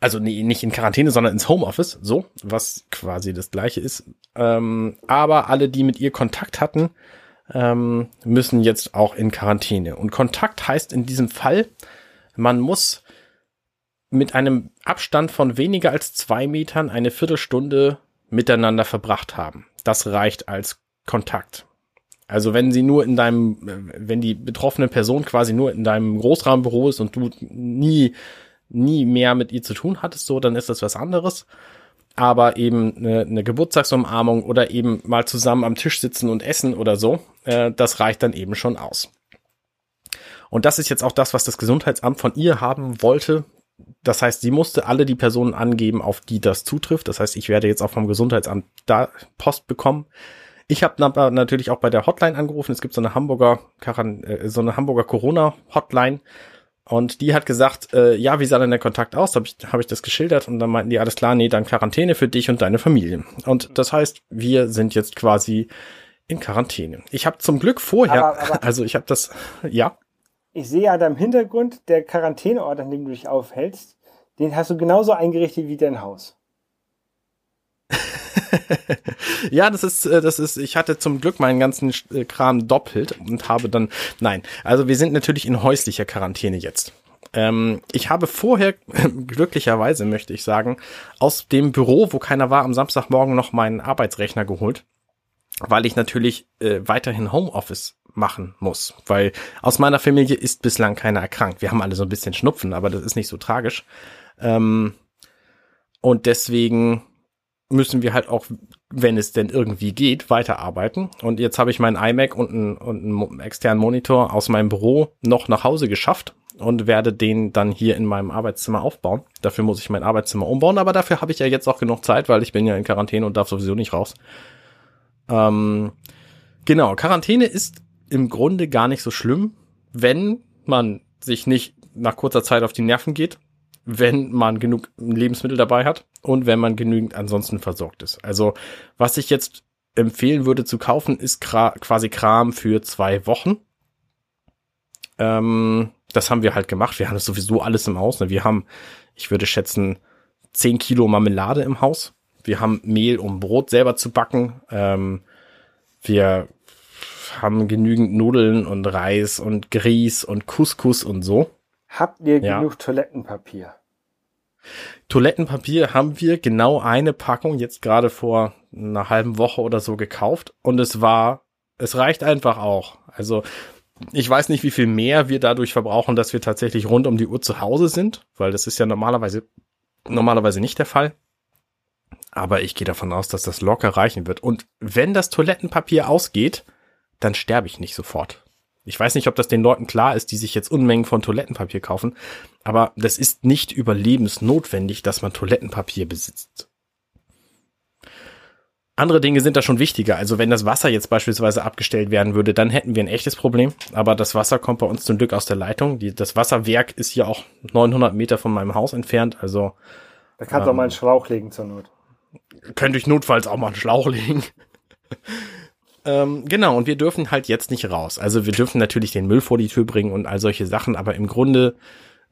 Speaker 1: also nee, nicht in Quarantäne, sondern ins Homeoffice, so, was quasi das gleiche ist. Ähm, aber alle, die mit ihr Kontakt hatten, ähm, müssen jetzt auch in Quarantäne. Und Kontakt heißt in diesem Fall, man muss mit einem Abstand von weniger als zwei Metern eine Viertelstunde miteinander verbracht haben. Das reicht als Kontakt. Also wenn sie nur in deinem, wenn die betroffene Person quasi nur in deinem Großraumbüro ist und du nie, nie mehr mit ihr zu tun hattest, so, dann ist das was anderes. Aber eben eine, eine Geburtstagsumarmung oder eben mal zusammen am Tisch sitzen und essen oder so, äh, das reicht dann eben schon aus. Und das ist jetzt auch das, was das Gesundheitsamt von ihr haben wollte, das heißt, sie musste alle die Personen angeben, auf die das zutrifft. Das heißt, ich werde jetzt auch vom Gesundheitsamt da Post bekommen. Ich habe natürlich auch bei der Hotline angerufen. Es gibt so eine Hamburger, äh, so eine Hamburger Corona-Hotline. Und die hat gesagt, äh, ja, wie sah denn der Kontakt aus? Habe ich, hab ich das geschildert und dann meinten die, alles klar, nee, dann Quarantäne für dich und deine Familie. Und das heißt, wir sind jetzt quasi in Quarantäne. Ich habe zum Glück vorher, aber, aber, also ich habe das, ja
Speaker 2: ich sehe ja da im Hintergrund, der Quarantäneort, an dem du dich aufhältst, den hast du genauso eingerichtet wie dein Haus.
Speaker 1: ja, das ist, äh, das ist, ich hatte zum Glück meinen ganzen äh, Kram doppelt und habe dann, nein, also wir sind natürlich in häuslicher Quarantäne jetzt. Ähm, ich habe vorher, glücklicherweise möchte ich sagen, aus dem Büro, wo keiner war, am Samstagmorgen noch meinen Arbeitsrechner geholt, weil ich natürlich äh, weiterhin Homeoffice machen muss, weil aus meiner Familie ist bislang keiner erkrankt. Wir haben alle so ein bisschen Schnupfen, aber das ist nicht so tragisch. Ähm, und deswegen müssen wir halt auch, wenn es denn irgendwie geht, weiterarbeiten. Und jetzt habe ich meinen iMac und einen, und einen externen Monitor aus meinem Büro noch nach Hause geschafft und werde den dann hier in meinem Arbeitszimmer aufbauen. Dafür muss ich mein Arbeitszimmer umbauen, aber dafür habe ich ja jetzt auch genug Zeit, weil ich bin ja in Quarantäne und darf sowieso nicht raus. Ähm, genau, Quarantäne ist im Grunde gar nicht so schlimm, wenn man sich nicht nach kurzer Zeit auf die Nerven geht, wenn man genug Lebensmittel dabei hat und wenn man genügend ansonsten versorgt ist. Also was ich jetzt empfehlen würde zu kaufen, ist quasi Kram für zwei Wochen. Ähm, das haben wir halt gemacht. Wir haben sowieso alles im Haus. Ne? Wir haben, ich würde schätzen, zehn Kilo Marmelade im Haus. Wir haben Mehl, um Brot selber zu backen. Ähm, wir haben genügend Nudeln und Reis und Grieß und Couscous und so.
Speaker 2: Habt ihr ja. genug Toilettenpapier?
Speaker 1: Toilettenpapier haben wir genau eine Packung jetzt gerade vor einer halben Woche oder so gekauft und es war, es reicht einfach auch. Also ich weiß nicht, wie viel mehr wir dadurch verbrauchen, dass wir tatsächlich rund um die Uhr zu Hause sind, weil das ist ja normalerweise normalerweise nicht der Fall. Aber ich gehe davon aus, dass das locker reichen wird. Und wenn das Toilettenpapier ausgeht, dann sterbe ich nicht sofort. Ich weiß nicht, ob das den Leuten klar ist, die sich jetzt Unmengen von Toilettenpapier kaufen, aber das ist nicht überlebensnotwendig, dass man Toilettenpapier besitzt. Andere Dinge sind da schon wichtiger. Also wenn das Wasser jetzt beispielsweise abgestellt werden würde, dann hätten wir ein echtes Problem. Aber das Wasser kommt bei uns zum Glück aus der Leitung. Die, das Wasserwerk ist hier auch 900 Meter von meinem Haus entfernt. Also
Speaker 2: da kannst du ähm, auch mal einen Schlauch legen zur Not.
Speaker 1: Könnte ich notfalls auch mal einen Schlauch legen. Ähm, genau, und wir dürfen halt jetzt nicht raus. Also wir dürfen natürlich den Müll vor die Tür bringen und all solche Sachen, aber im Grunde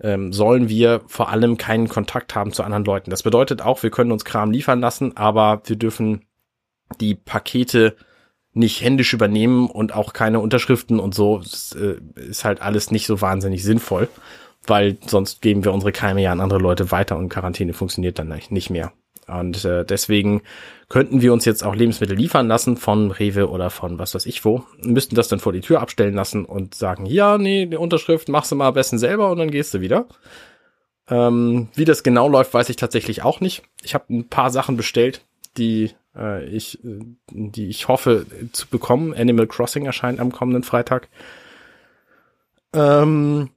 Speaker 1: ähm, sollen wir vor allem keinen Kontakt haben zu anderen Leuten. Das bedeutet auch, wir können uns Kram liefern lassen, aber wir dürfen die Pakete nicht händisch übernehmen und auch keine Unterschriften und so. Das, äh, ist halt alles nicht so wahnsinnig sinnvoll, weil sonst geben wir unsere Keime ja an andere Leute weiter und Quarantäne funktioniert dann nicht mehr. Und äh, deswegen könnten wir uns jetzt auch Lebensmittel liefern lassen von Rewe oder von was weiß ich wo, müssten das dann vor die Tür abstellen lassen und sagen, ja, nee, die Unterschrift machst du mal am besten selber und dann gehst du wieder. Ähm, wie das genau läuft, weiß ich tatsächlich auch nicht. Ich habe ein paar Sachen bestellt, die äh, ich, die ich hoffe zu bekommen. Animal Crossing erscheint am kommenden Freitag. Ähm,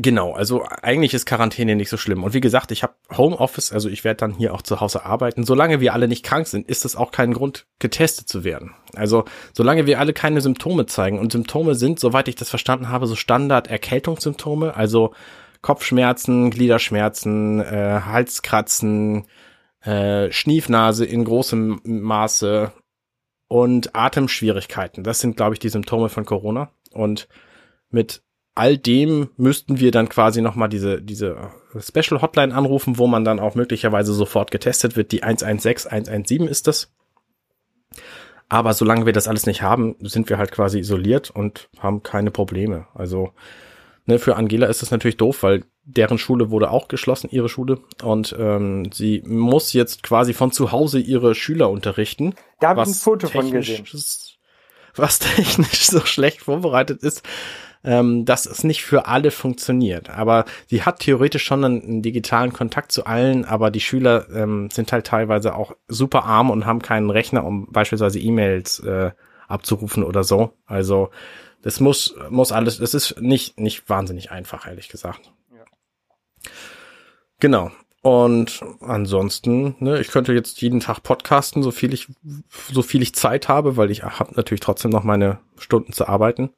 Speaker 1: genau, also eigentlich ist Quarantäne nicht so schlimm. Und wie gesagt, ich habe Homeoffice, also ich werde dann hier auch zu Hause arbeiten. Solange wir alle nicht krank sind, ist es auch kein Grund, getestet zu werden. Also solange wir alle keine Symptome zeigen. Und Symptome sind, soweit ich das verstanden habe, so Standard-Erkältungssymptome, also Kopfschmerzen, Gliederschmerzen, äh, Halskratzen, äh, Schniefnase in großem Maße und Atemschwierigkeiten. Das sind, glaube ich, die Symptome von Corona. Und mit all dem müssten wir dann quasi nochmal diese, diese Special Hotline anrufen, wo man dann auch möglicherweise sofort getestet wird. Die 116, 117 ist das. Aber solange wir das alles nicht haben, sind wir halt quasi isoliert und haben keine Probleme. Also ne, für Angela ist das natürlich doof, weil deren Schule wurde auch geschlossen, ihre Schule. Und ähm, sie muss jetzt quasi von zu Hause ihre Schüler unterrichten.
Speaker 2: Da habe ich ein Foto von gesehen.
Speaker 1: Was technisch so schlecht vorbereitet ist, ähm, dass es nicht für alle funktioniert. Aber sie hat theoretisch schon einen, einen digitalen Kontakt zu allen, aber die Schüler ähm, sind halt teilweise auch super arm und haben keinen Rechner, um beispielsweise E-Mails äh, abzurufen oder so. Also das muss, muss alles, das ist nicht, nicht wahnsinnig einfach, ehrlich gesagt. Genau. Und ansonsten, ne, ich könnte jetzt jeden Tag podcasten, so viel ich, so viel ich Zeit habe, weil ich habe natürlich trotzdem noch meine Stunden zu arbeiten.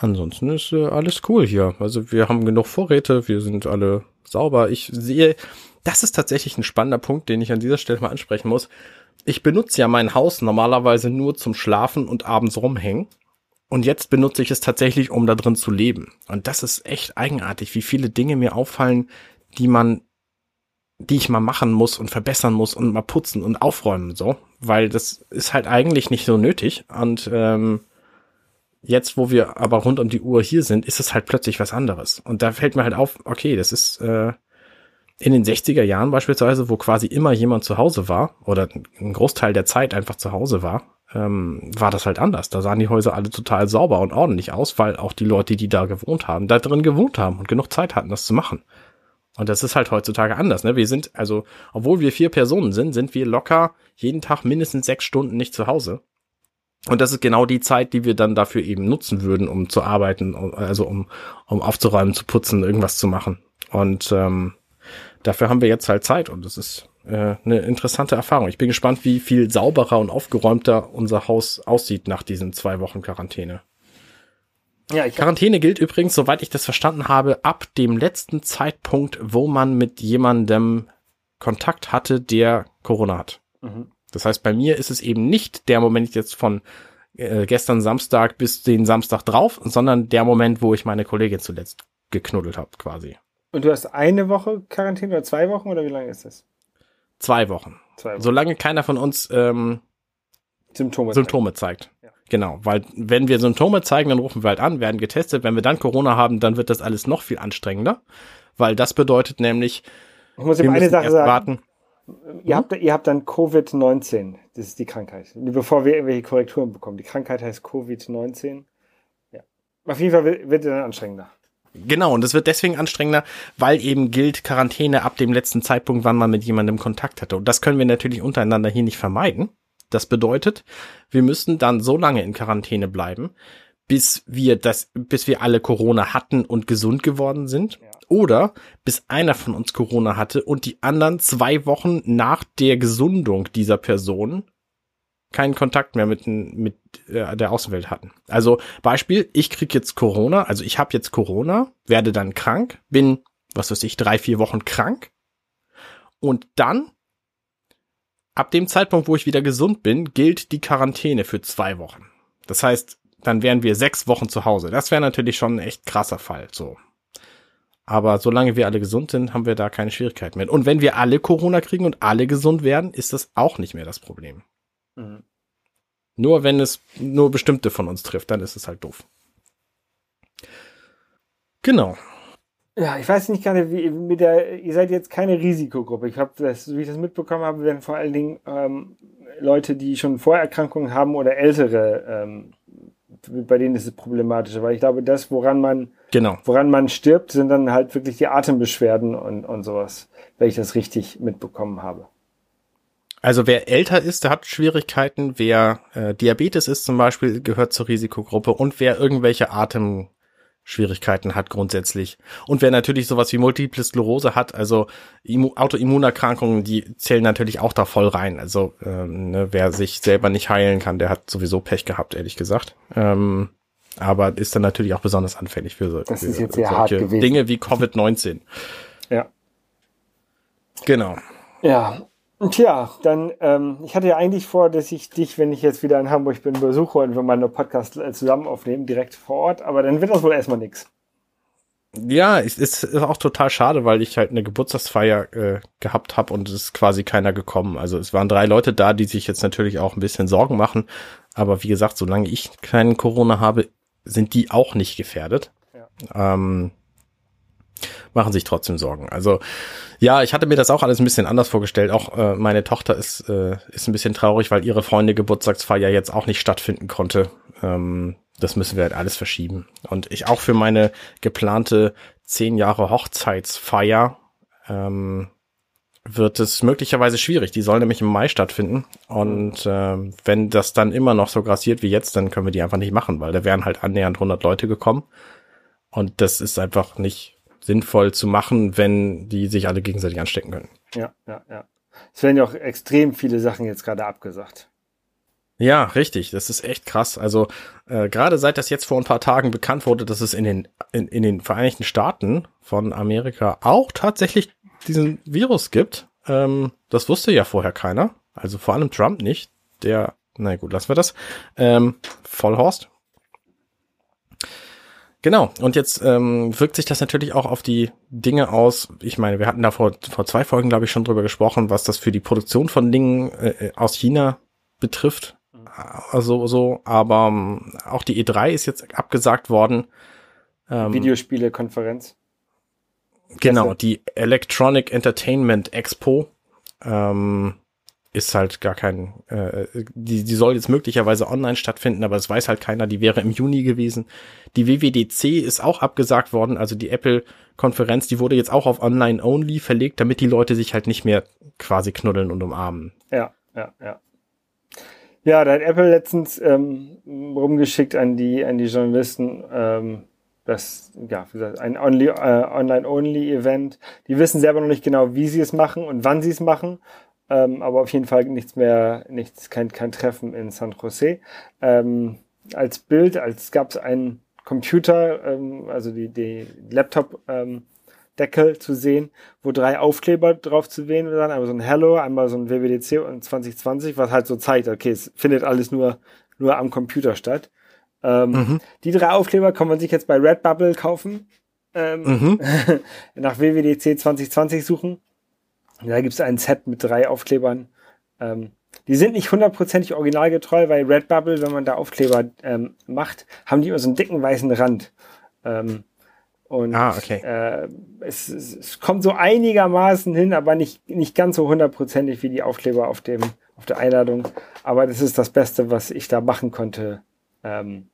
Speaker 1: Ansonsten ist äh, alles cool hier. Also wir haben genug Vorräte, wir sind alle sauber. Ich sehe, das ist tatsächlich ein spannender Punkt, den ich an dieser Stelle mal ansprechen muss. Ich benutze ja mein Haus normalerweise nur zum Schlafen und abends rumhängen. Und jetzt benutze ich es tatsächlich, um da drin zu leben. Und das ist echt eigenartig, wie viele Dinge mir auffallen, die man, die ich mal machen muss und verbessern muss und mal putzen und aufräumen, so. Weil das ist halt eigentlich nicht so nötig. Und ähm, jetzt, wo wir aber rund um die Uhr hier sind, ist es halt plötzlich was anderes. Und da fällt mir halt auf, okay, das ist äh, in den 60er Jahren beispielsweise, wo quasi immer jemand zu Hause war oder ein Großteil der Zeit einfach zu Hause war, ähm, war das halt anders. Da sahen die Häuser alle total sauber und ordentlich aus, weil auch die Leute, die da gewohnt haben, da drin gewohnt haben und genug Zeit hatten, das zu machen. Und das ist halt heutzutage anders. Ne? Wir sind, also, obwohl wir vier Personen sind, sind wir locker jeden Tag mindestens sechs Stunden nicht zu Hause. Und das ist genau die Zeit, die wir dann dafür eben nutzen würden, um zu arbeiten, also um, um aufzuräumen, zu putzen, irgendwas zu machen. Und ähm, dafür haben wir jetzt halt Zeit und das ist äh, eine interessante Erfahrung. Ich bin gespannt, wie viel sauberer und aufgeräumter unser Haus aussieht nach diesen zwei Wochen Quarantäne. Ja, ich Quarantäne gilt übrigens, soweit ich das verstanden habe, ab dem letzten Zeitpunkt, wo man mit jemandem Kontakt hatte, der Corona hat. Mhm. Das heißt, bei mir ist es eben nicht der Moment jetzt von äh, gestern Samstag bis den Samstag drauf, sondern der Moment, wo ich meine Kollegin zuletzt geknuddelt habe, quasi.
Speaker 2: Und du hast eine Woche Quarantäne oder zwei Wochen oder wie lange ist das?
Speaker 1: Zwei Wochen. Zwei Wochen. Solange keiner von uns ähm, Symptome, Symptome zeigt. zeigt. Genau, weil wenn wir Symptome zeigen, dann rufen wir halt an, werden getestet. Wenn wir dann Corona haben, dann wird das alles noch viel anstrengender, weil das bedeutet nämlich,
Speaker 2: ich muss ihm eine Sache sagen. Warten. Ihr, habt, ihr habt dann Covid-19. Das ist die Krankheit. Bevor wir irgendwelche Korrekturen bekommen. Die Krankheit heißt Covid-19. Ja. Auf jeden Fall wird, wird dann anstrengender.
Speaker 1: Genau, und es wird deswegen anstrengender, weil eben gilt Quarantäne ab dem letzten Zeitpunkt, wann man mit jemandem Kontakt hatte. Und das können wir natürlich untereinander hier nicht vermeiden. Das bedeutet, wir müssen dann so lange in Quarantäne bleiben, bis wir das, bis wir alle Corona hatten und gesund geworden sind. Ja. Oder bis einer von uns Corona hatte und die anderen zwei Wochen nach der Gesundung dieser Person keinen Kontakt mehr mit, mit äh, der Außenwelt hatten. Also Beispiel, ich krieg jetzt Corona, also ich habe jetzt Corona, werde dann krank, bin, was weiß ich, drei, vier Wochen krank und dann, ab dem Zeitpunkt, wo ich wieder gesund bin, gilt die Quarantäne für zwei Wochen. Das heißt, dann wären wir sechs Wochen zu Hause. Das wäre natürlich schon ein echt krasser Fall, so. Aber solange wir alle gesund sind, haben wir da keine Schwierigkeiten mehr. Und wenn wir alle Corona kriegen und alle gesund werden, ist das auch nicht mehr das Problem. Mhm. Nur wenn es nur bestimmte von uns trifft, dann ist es halt doof. Genau.
Speaker 2: Ja, ich weiß nicht gerade, wie mit der, ihr seid jetzt keine Risikogruppe. Ich habe das, wie ich das mitbekommen habe, werden vor allen Dingen ähm, Leute, die schon Vorerkrankungen haben oder ältere, ähm, bei denen ist es problematischer, weil ich glaube, das, woran man,
Speaker 1: genau.
Speaker 2: woran man stirbt, sind dann halt wirklich die Atembeschwerden und, und sowas, wenn ich das richtig mitbekommen habe.
Speaker 1: Also wer älter ist, der hat Schwierigkeiten. Wer äh, Diabetes ist zum Beispiel, gehört zur Risikogruppe. Und wer irgendwelche Atemschwierigkeiten hat grundsätzlich. Und wer natürlich sowas wie Multiple Sklerose hat, also Immu Autoimmunerkrankungen, die zählen natürlich auch da voll rein. Also ähm, ne, wer sich selber nicht heilen kann, der hat sowieso Pech gehabt, ehrlich gesagt. Ähm, aber ist dann natürlich auch besonders anfällig für, so,
Speaker 2: das
Speaker 1: für
Speaker 2: ist jetzt sehr hart gewesen.
Speaker 1: Dinge wie Covid-19.
Speaker 2: Ja.
Speaker 1: Genau.
Speaker 2: Ja, Tja, dann, ähm, ich hatte ja eigentlich vor, dass ich dich, wenn ich jetzt wieder in Hamburg bin, besuche und wir mal einen Podcast äh, zusammen aufnehmen, direkt vor Ort, aber dann wird das wohl erstmal nix.
Speaker 1: Ja, es ist auch total schade, weil ich halt eine Geburtstagsfeier äh, gehabt habe und es ist quasi keiner gekommen. Also es waren drei Leute da, die sich jetzt natürlich auch ein bisschen Sorgen machen. Aber wie gesagt, solange ich keinen Corona habe, sind die auch nicht gefährdet. Ja. Ähm, machen sich trotzdem Sorgen. Also ja, ich hatte mir das auch alles ein bisschen anders vorgestellt. Auch äh, meine Tochter ist, äh, ist ein bisschen traurig, weil ihre Freunde Geburtstagsfeier jetzt auch nicht stattfinden konnte. Ähm, das müssen wir halt alles verschieben. Und ich auch für meine geplante zehn Jahre Hochzeitsfeier ähm, wird es möglicherweise schwierig. Die soll nämlich im Mai stattfinden. Und äh, wenn das dann immer noch so grassiert wie jetzt, dann können wir die einfach nicht machen, weil da wären halt annähernd 100 Leute gekommen. Und das ist einfach nicht sinnvoll zu machen, wenn die sich alle gegenseitig anstecken können.
Speaker 2: Ja, ja, ja. Es werden ja auch extrem viele Sachen jetzt gerade abgesagt.
Speaker 1: Ja, richtig. Das ist echt krass. Also äh, gerade seit das jetzt vor ein paar Tagen bekannt wurde, dass es in den in, in den Vereinigten Staaten von Amerika auch tatsächlich diesen Virus gibt. Ähm, das wusste ja vorher keiner. Also vor allem Trump nicht. Der, na gut, lassen wir das. Ähm, Vollhorst, Genau, und jetzt ähm, wirkt sich das natürlich auch auf die Dinge aus. Ich meine, wir hatten da vor, vor zwei Folgen, glaube ich, schon drüber gesprochen, was das für die Produktion von Dingen äh, aus China betrifft. Also so, aber ähm, auch die E3 ist jetzt abgesagt worden.
Speaker 2: Ähm, Videospiele-Konferenz.
Speaker 1: Genau, die Electronic Entertainment Expo. Ähm, ist halt gar kein, äh, die, die soll jetzt möglicherweise online stattfinden, aber das weiß halt keiner, die wäre im Juni gewesen. Die WWDC ist auch abgesagt worden, also die Apple-Konferenz, die wurde jetzt auch auf Online-Only verlegt, damit die Leute sich halt nicht mehr quasi knuddeln und umarmen.
Speaker 2: Ja, ja, ja. Ja, da hat Apple letztens ähm, rumgeschickt an die, an die Journalisten, ähm, das, ja, wie gesagt, ein äh, Online-Only-Event. Die wissen selber noch nicht genau, wie sie es machen und wann sie es machen. Ähm, aber auf jeden Fall nichts mehr, nichts, kein, kein Treffen in San Jose. Ähm, als Bild, als gab es einen Computer, ähm, also die, die Laptop ähm, Deckel zu sehen, wo drei Aufkleber drauf zu sehen waren, einmal so ein Hello, einmal so ein WWDC und 2020, was halt so zeigt, okay, es findet alles nur, nur am Computer statt. Ähm, mhm. Die drei Aufkleber kann man sich jetzt bei Redbubble kaufen, ähm, mhm. nach WWDC 2020 suchen da gibt es ein Set mit drei Aufklebern. Ähm, die sind nicht hundertprozentig originalgetreu, weil Redbubble, wenn man da Aufkleber ähm, macht, haben die immer so einen dicken weißen Rand. Ähm, Und
Speaker 1: Ah, okay.
Speaker 2: äh, es, es, kommt so einigermaßen hin, aber nicht, nicht ganz so hundertprozentig wie die Aufkleber auf dem, auf der Einladung. Aber das ist das Beste, was ich da machen konnte. Ähm,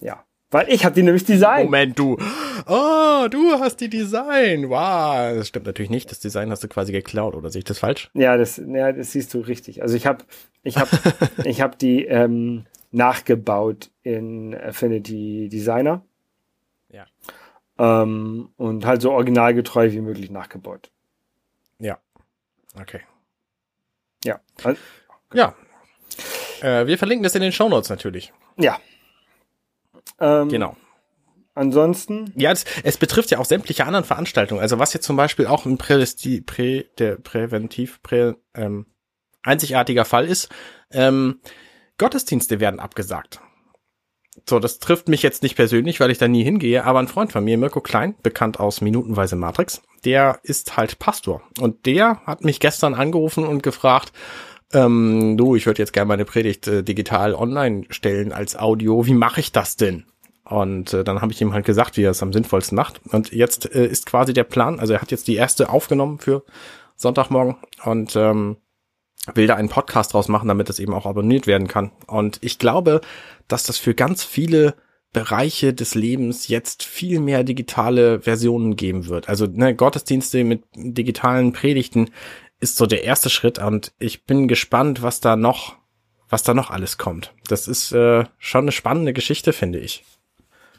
Speaker 2: ja. Weil ich habe die nämlich designt.
Speaker 1: Moment, du. Oh, du hast die Design. Wow. Das stimmt natürlich nicht. Das Design hast du quasi geklaut, oder sehe ich das falsch?
Speaker 2: Ja, das, ja, das siehst du richtig. Also ich habe ich hab, ich hab die ähm, nachgebaut in Affinity Designer.
Speaker 1: Ja.
Speaker 2: Ähm, und halt so originalgetreu wie möglich nachgebaut.
Speaker 1: Ja. Okay.
Speaker 2: Ja. Also,
Speaker 1: Ja. Äh, wir verlinken das in den Shownotes natürlich.
Speaker 2: ja. Ähm,
Speaker 1: Genau.
Speaker 2: Ansonsten,
Speaker 1: Ja, es, es betrifft ja auch sämtliche anderen Veranstaltungen. Also was jetzt zum Beispiel auch ein Prävesti, Prä, der präventiv prä, ähm, einzigartiger Fall ist, ähm, Gottesdienste werden abgesagt. So, das trifft mich jetzt nicht persönlich, weil ich da nie hingehe, aber ein Freund von mir, Mirko Klein, bekannt aus Minutenweise Matrix, der ist halt Pastor. Und der hat mich gestern angerufen und gefragt, ähm, du, ich würde jetzt gerne meine Predigt äh, digital online stellen als Audio. Wie mache ich das denn? Und äh, dann habe ich ihm halt gesagt, wie er es am sinnvollsten macht. Und jetzt äh, ist quasi der Plan, also er hat jetzt die erste aufgenommen für Sonntagmorgen und ähm, will da einen Podcast draus machen, damit es eben auch abonniert werden kann. Und ich glaube, dass das für ganz viele Bereiche des Lebens jetzt viel mehr digitale Versionen geben wird. Also ne, Gottesdienste mit digitalen Predigten ist so der erste Schritt und ich bin gespannt, was da noch, was da noch alles kommt. Das ist äh, schon eine spannende Geschichte, finde ich.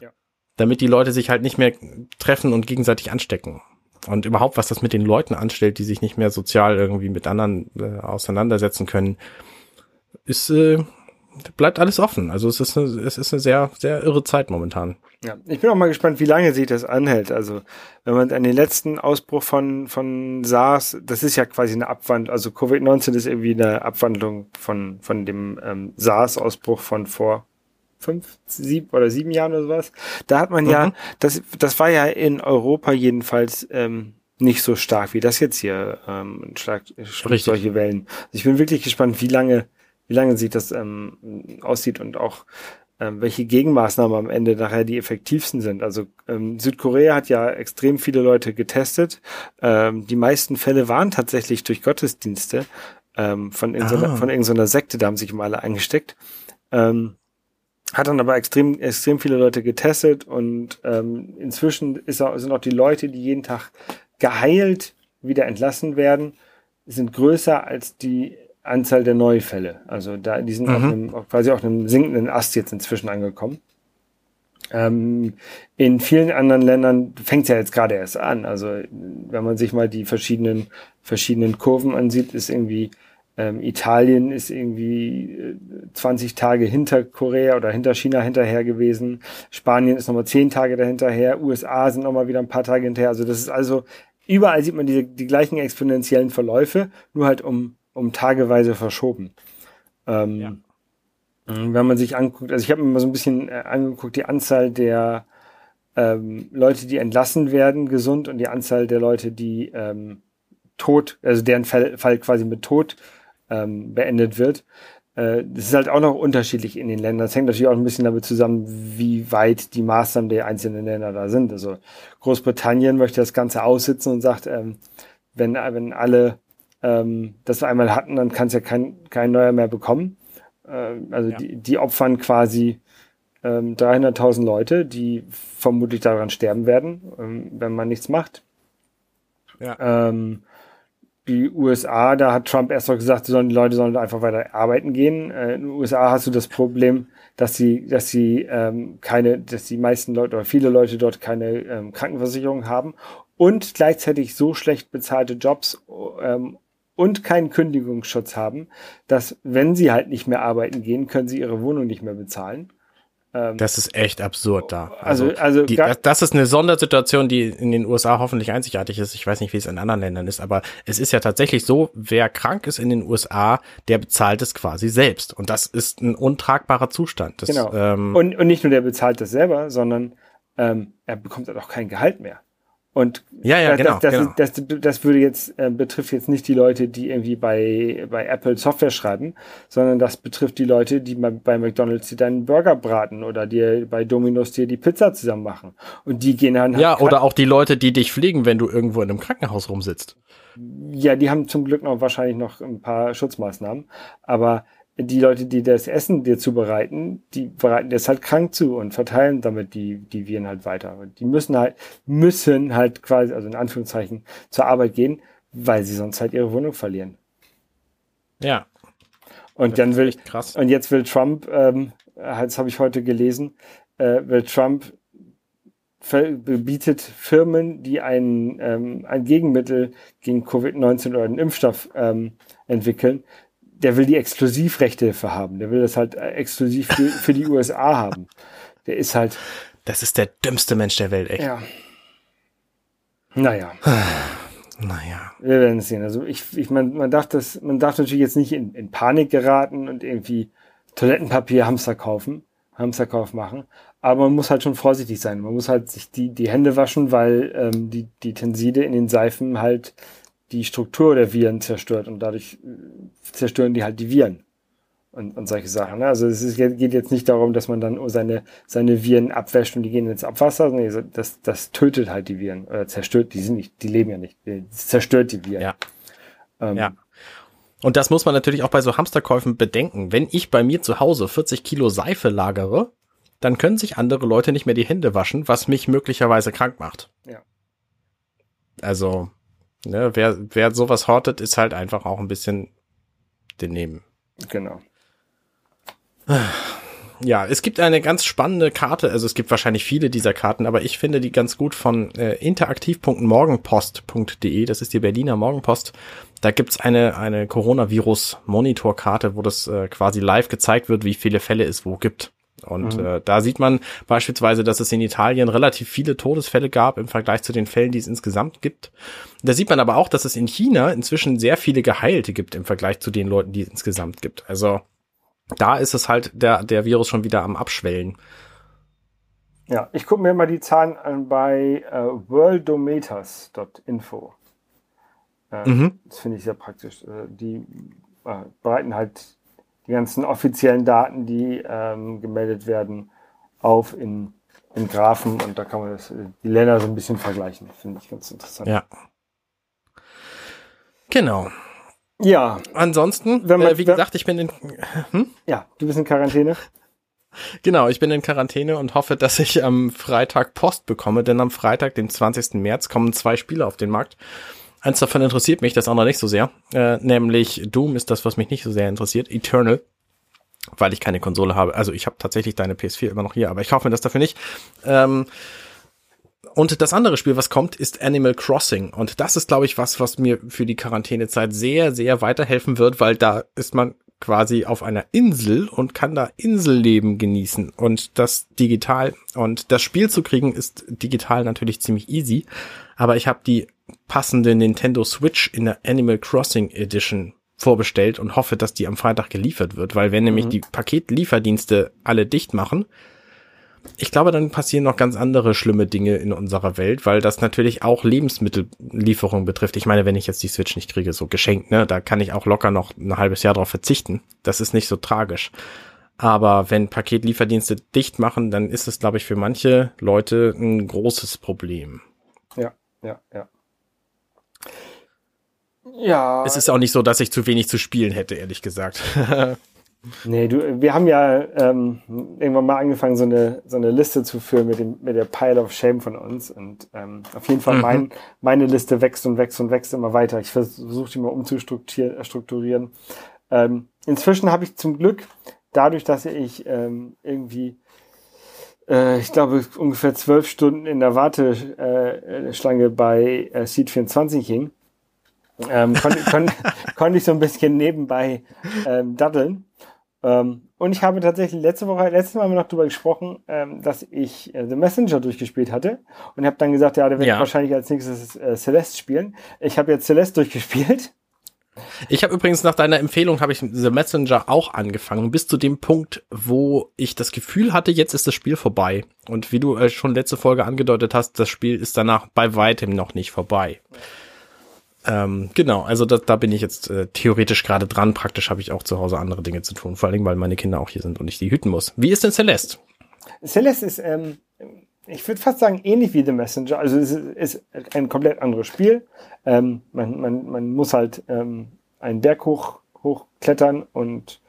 Speaker 2: Ja.
Speaker 1: Damit die Leute sich halt nicht mehr treffen und gegenseitig anstecken. Und überhaupt, was das mit den Leuten anstellt, die sich nicht mehr sozial irgendwie mit anderen äh, auseinandersetzen können, ist äh, bleibt alles offen. Also es ist eine, es ist eine sehr sehr irre Zeit momentan.
Speaker 2: ja, ich bin auch mal gespannt, wie lange sich das anhält. Also, wenn man an den letzten Ausbruch von, von SARS, das ist ja quasi eine Abwandlung, also Covid-19 ist irgendwie eine Abwandlung von, von dem ähm, SARS-Ausbruch von vor fünf, sieben oder sieben Jahren oder sowas. Da hat man ja,
Speaker 1: Mhm.
Speaker 2: das, das war ja in Europa jedenfalls ähm, nicht so stark wie das jetzt hier ähm, stark solche Wellen. Also ich bin wirklich gespannt, wie lange, wie lange sich das ähm, aussieht und auch ähm, welche Gegenmaßnahmen am Ende nachher die effektivsten sind. Also ähm, Südkorea hat ja extrem viele Leute getestet. Ähm, die meisten Fälle waren tatsächlich durch Gottesdienste ähm, von, irgendeiner,
Speaker 1: Ah.
Speaker 2: von irgendeiner Sekte, da haben sich mal alle eingesteckt. Ähm, hat dann aber extrem, extrem viele Leute getestet und ähm, inzwischen ist auch, sind auch die Leute, die jeden Tag geheilt wieder entlassen werden, sind größer als die Anzahl der Neufälle. Also da, die sind auf
Speaker 1: Mhm.
Speaker 2: einem, auf quasi auf einem sinkenden Ast jetzt inzwischen angekommen. Ähm, in vielen anderen Ländern fängt es ja jetzt gerade erst an. Also wenn man sich mal die verschiedenen verschiedenen Kurven ansieht, ist irgendwie ähm, Italien ist irgendwie äh, 20 Tage hinter Korea oder hinter China hinterher gewesen. Spanien ist nochmal 10 Tage dahinterher. USA sind nochmal wieder ein paar Tage hinterher. Also das ist also, überall sieht man diese, die gleichen exponentiellen Verläufe, nur halt um, um tageweise verschoben. Ähm,
Speaker 1: Ja.
Speaker 2: Wenn man sich anguckt, also ich habe mir mal so ein bisschen äh, angeguckt, die Anzahl der ähm, Leute, die entlassen werden, gesund und die Anzahl der Leute, die ähm, tot, also deren Fall, Fall quasi mit Tod ähm, beendet wird. Äh, das ist halt auch noch unterschiedlich in den Ländern. Das hängt natürlich auch ein bisschen damit zusammen, wie weit die Maßnahmen der einzelnen Länder da sind. Also Großbritannien möchte das Ganze aussitzen und sagt, ähm, wenn, wenn alle ähm, das einmal hatten, dann kann es ja kein, kein neuer mehr bekommen. Ähm, also
Speaker 1: Ja.
Speaker 2: die, die opfern quasi ähm, 300.000 Leute, die vermutlich daran sterben werden, ähm, wenn man nichts macht.
Speaker 1: Ja.
Speaker 2: Ähm, die USA, da hat Trump erst noch gesagt, die, sollen, die Leute sollen einfach weiter arbeiten gehen. Äh, in den USA hast du das Problem, dass sie, dass sie ähm, keine, dass die meisten Leute oder viele Leute dort keine ähm, Krankenversicherung haben und gleichzeitig so schlecht bezahlte Jobs ähm, und keinen Kündigungsschutz haben, dass wenn sie halt nicht mehr arbeiten gehen, können sie ihre Wohnung nicht mehr bezahlen.
Speaker 1: Das ist echt absurd da.
Speaker 2: Also- also
Speaker 1: die,
Speaker 2: gar-
Speaker 1: das, das ist eine Sondersituation, die in den USA hoffentlich einzigartig ist. Ich weiß nicht, wie es in anderen Ländern ist, aber es ist ja tatsächlich so, wer krank ist in den USA, der bezahlt es quasi selbst. Und das ist ein untragbarer Zustand. Das,
Speaker 2: Genau.
Speaker 1: ähm,
Speaker 2: Und, und nicht nur der bezahlt das selber, sondern ähm, er bekommt halt auch kein Gehalt mehr. Und
Speaker 1: ja, ja,
Speaker 2: das,
Speaker 1: genau,
Speaker 2: das,
Speaker 1: genau.
Speaker 2: Das, das, das würde jetzt, äh, betrifft jetzt nicht die Leute, die irgendwie bei, bei Apple Software schreiben, sondern das betrifft die Leute, die bei, bei McDonalds dir deinen Burger braten oder dir bei Domino's dir die Pizza zusammen machen. Und die gehen dann halt
Speaker 1: Ja, oder auch die Leute, die dich pflegen, wenn du irgendwo in einem Krankenhaus rumsitzt.
Speaker 2: Ja, die haben zum Glück noch wahrscheinlich noch ein paar Schutzmaßnahmen. Aber die Leute, die das Essen dir zubereiten, die bereiten das halt krank zu und verteilen damit die, die Viren halt weiter. Und die müssen halt, müssen halt quasi, also in Anführungszeichen, zur Arbeit gehen, weil sie sonst halt ihre Wohnung verlieren.
Speaker 1: Ja.
Speaker 2: Und
Speaker 1: Das
Speaker 2: dann will,
Speaker 1: echt krass.
Speaker 2: und jetzt will Trump, ähm, das habe ich heute gelesen, äh, will Trump bietet Firmen, die ein, ähm, ein Gegenmittel gegen Covid-19 oder einen Impfstoff ähm, entwickeln, der will die Exklusivrechte dafür haben. Der will das halt äh, exklusiv für, für die USA haben. Der ist halt,
Speaker 1: Das ist der dümmste Mensch der Welt, echt.
Speaker 2: ja. Naja,
Speaker 1: Naja.
Speaker 2: wir werden es sehen. Also ich, ich mein, man darf das, man darf natürlich jetzt nicht in, in Panik geraten und irgendwie Toilettenpapier Hamster kaufen, Hamsterkauf machen. Aber man muss halt schon vorsichtig sein. Man muss halt sich die, die Hände waschen, weil ähm, die, die Tenside in den Seifen halt die Struktur der Viren zerstört und dadurch äh, zerstören die halt die Viren und, und solche Sachen. Ne? Also es ist, geht jetzt nicht darum, dass man dann seine, seine Viren abwäscht und die gehen ins Abwasser. Nee, das, das tötet halt die Viren oder zerstört, die sind nicht, die leben ja nicht, das zerstört die Viren.
Speaker 1: Ja.
Speaker 2: Ähm,
Speaker 1: Ja. Und das muss man natürlich auch bei so Hamsterkäufen bedenken. Wenn ich bei mir zu Hause 40 Kilo Seife lagere, dann können sich andere Leute nicht mehr die Hände waschen, was mich möglicherweise krank macht.
Speaker 2: Ja.
Speaker 1: Also, ne, wer, wer sowas hortet, ist halt einfach auch ein bisschen daneben.
Speaker 2: Genau.
Speaker 1: Ja, es gibt eine ganz spannende Karte, also es gibt wahrscheinlich viele dieser Karten, aber ich finde die ganz gut von äh, interaktiv.morgenpost.de, das ist die Berliner Morgenpost. Da gibt's eine, eine Coronavirus-Monitor-Karte, wo das äh, quasi live gezeigt wird, wie viele Fälle es wo gibt. Und
Speaker 2: Mhm.
Speaker 1: äh, da sieht man beispielsweise, dass es in Italien relativ viele Todesfälle gab im Vergleich zu den Fällen, die es insgesamt gibt. Da sieht man aber auch, dass es in China inzwischen sehr viele Geheilte gibt im Vergleich zu den Leuten, die es insgesamt gibt. Also da ist es halt der, der Virus schon wieder am Abschwellen.
Speaker 2: Ja, ich gucke mir mal die Zahlen an bei äh, worldometers.info. Äh,
Speaker 1: Mhm.
Speaker 2: Das finde ich sehr praktisch. Äh, die äh, bereiten halt die ganzen offiziellen Daten, die ähm, gemeldet werden, auf in, in Graphen und da kann man das, äh, die Länder so ein bisschen vergleichen. Finde ich ganz interessant.
Speaker 1: Ja. Genau.
Speaker 2: Ja,
Speaker 1: Ansonsten,
Speaker 2: Wenn man-
Speaker 1: äh, wie
Speaker 2: wenn-
Speaker 1: gesagt, ich bin in,
Speaker 2: ja, du bist in Quarantäne.
Speaker 1: genau, ich bin in Quarantäne und hoffe, dass ich am Freitag Post bekomme, denn am Freitag, den 20. März, kommen zwei Spiele auf den Markt. Eins davon interessiert mich, das andere nicht so sehr, äh, nämlich Doom ist das, was mich nicht so sehr interessiert, Eternal, weil ich keine Konsole habe. Also ich habe tatsächlich deine PS4 immer noch hier, aber ich kaufe mir das dafür nicht. Ähm, und das andere Spiel, was kommt, ist Animal Crossing. Und das ist, glaube ich, was, was mir für die Quarantänezeit sehr, sehr weiterhelfen wird, weil da ist man quasi auf einer Insel und kann da Inselleben genießen und das digital. Und das Spiel zu kriegen ist digital natürlich ziemlich easy. Aber ich habe die passende Nintendo Switch in der Animal Crossing Edition vorbestellt und hoffe, dass die am Freitag geliefert wird, weil wenn nämlich die Paketlieferdienste alle dicht machen, ich glaube, dann passieren noch ganz andere schlimme Dinge in unserer Welt, weil das natürlich auch Lebensmittellieferung betrifft. Ich meine, wenn ich jetzt die Switch nicht kriege, so geschenkt, ne, da kann ich auch locker noch ein halbes Jahr drauf verzichten. Das ist nicht so tragisch. Aber wenn Paketlieferdienste dicht machen, dann ist es, glaube ich, für manche Leute ein großes Problem.
Speaker 2: Ja, ja, ja. Ja.
Speaker 1: Es ist auch nicht so, dass ich zu wenig zu spielen hätte, ehrlich gesagt.
Speaker 2: Nee, du, wir haben ja ähm, irgendwann mal angefangen, so eine, so eine Liste zu führen mit, dem, mit der Pile of Shame von uns. Und ähm, auf jeden Fall
Speaker 1: Mhm.
Speaker 2: mein, meine Liste wächst und wächst und wächst immer weiter. Ich versuche die mal umzustrukturieren. strukturieren. Ähm, inzwischen habe ich zum Glück, dadurch, dass ich ähm, irgendwie, äh, ich glaube, ungefähr zwölf Stunden in der Warteschlange äh, bei äh, Seed 24 hing, ähm, konnte, konnte, konnte ich so ein bisschen nebenbei ähm, daddeln. Ähm, und ich habe tatsächlich letzte Woche, letztes Mal haben wir noch darüber gesprochen, ähm, dass ich äh, The Messenger durchgespielt hatte und habe dann gesagt, ja, der wird
Speaker 1: Ja.
Speaker 2: wahrscheinlich als nächstes äh, Celeste spielen. Ich habe jetzt Celeste durchgespielt
Speaker 1: Ich habe übrigens nach deiner Empfehlung habe ich The Messenger auch angefangen, bis zu dem Punkt, wo ich das Gefühl hatte, jetzt ist das Spiel vorbei. Und wie du äh, schon letzte Folge angedeutet hast, das Spiel ist danach bei weitem noch nicht vorbei. Ähm, genau, also da, da bin ich jetzt äh, theoretisch gerade dran. Praktisch habe ich auch zu Hause andere Dinge zu tun, vor allem weil meine Kinder auch hier sind und ich die hüten muss. Wie ist denn Celeste?
Speaker 2: Celeste ist, ähm, ich würde fast sagen, ähnlich wie The Messenger. Also es ist ein komplett anderes Spiel. Ähm, man, man, man muss halt ähm, einen Berg hoch, hochklettern und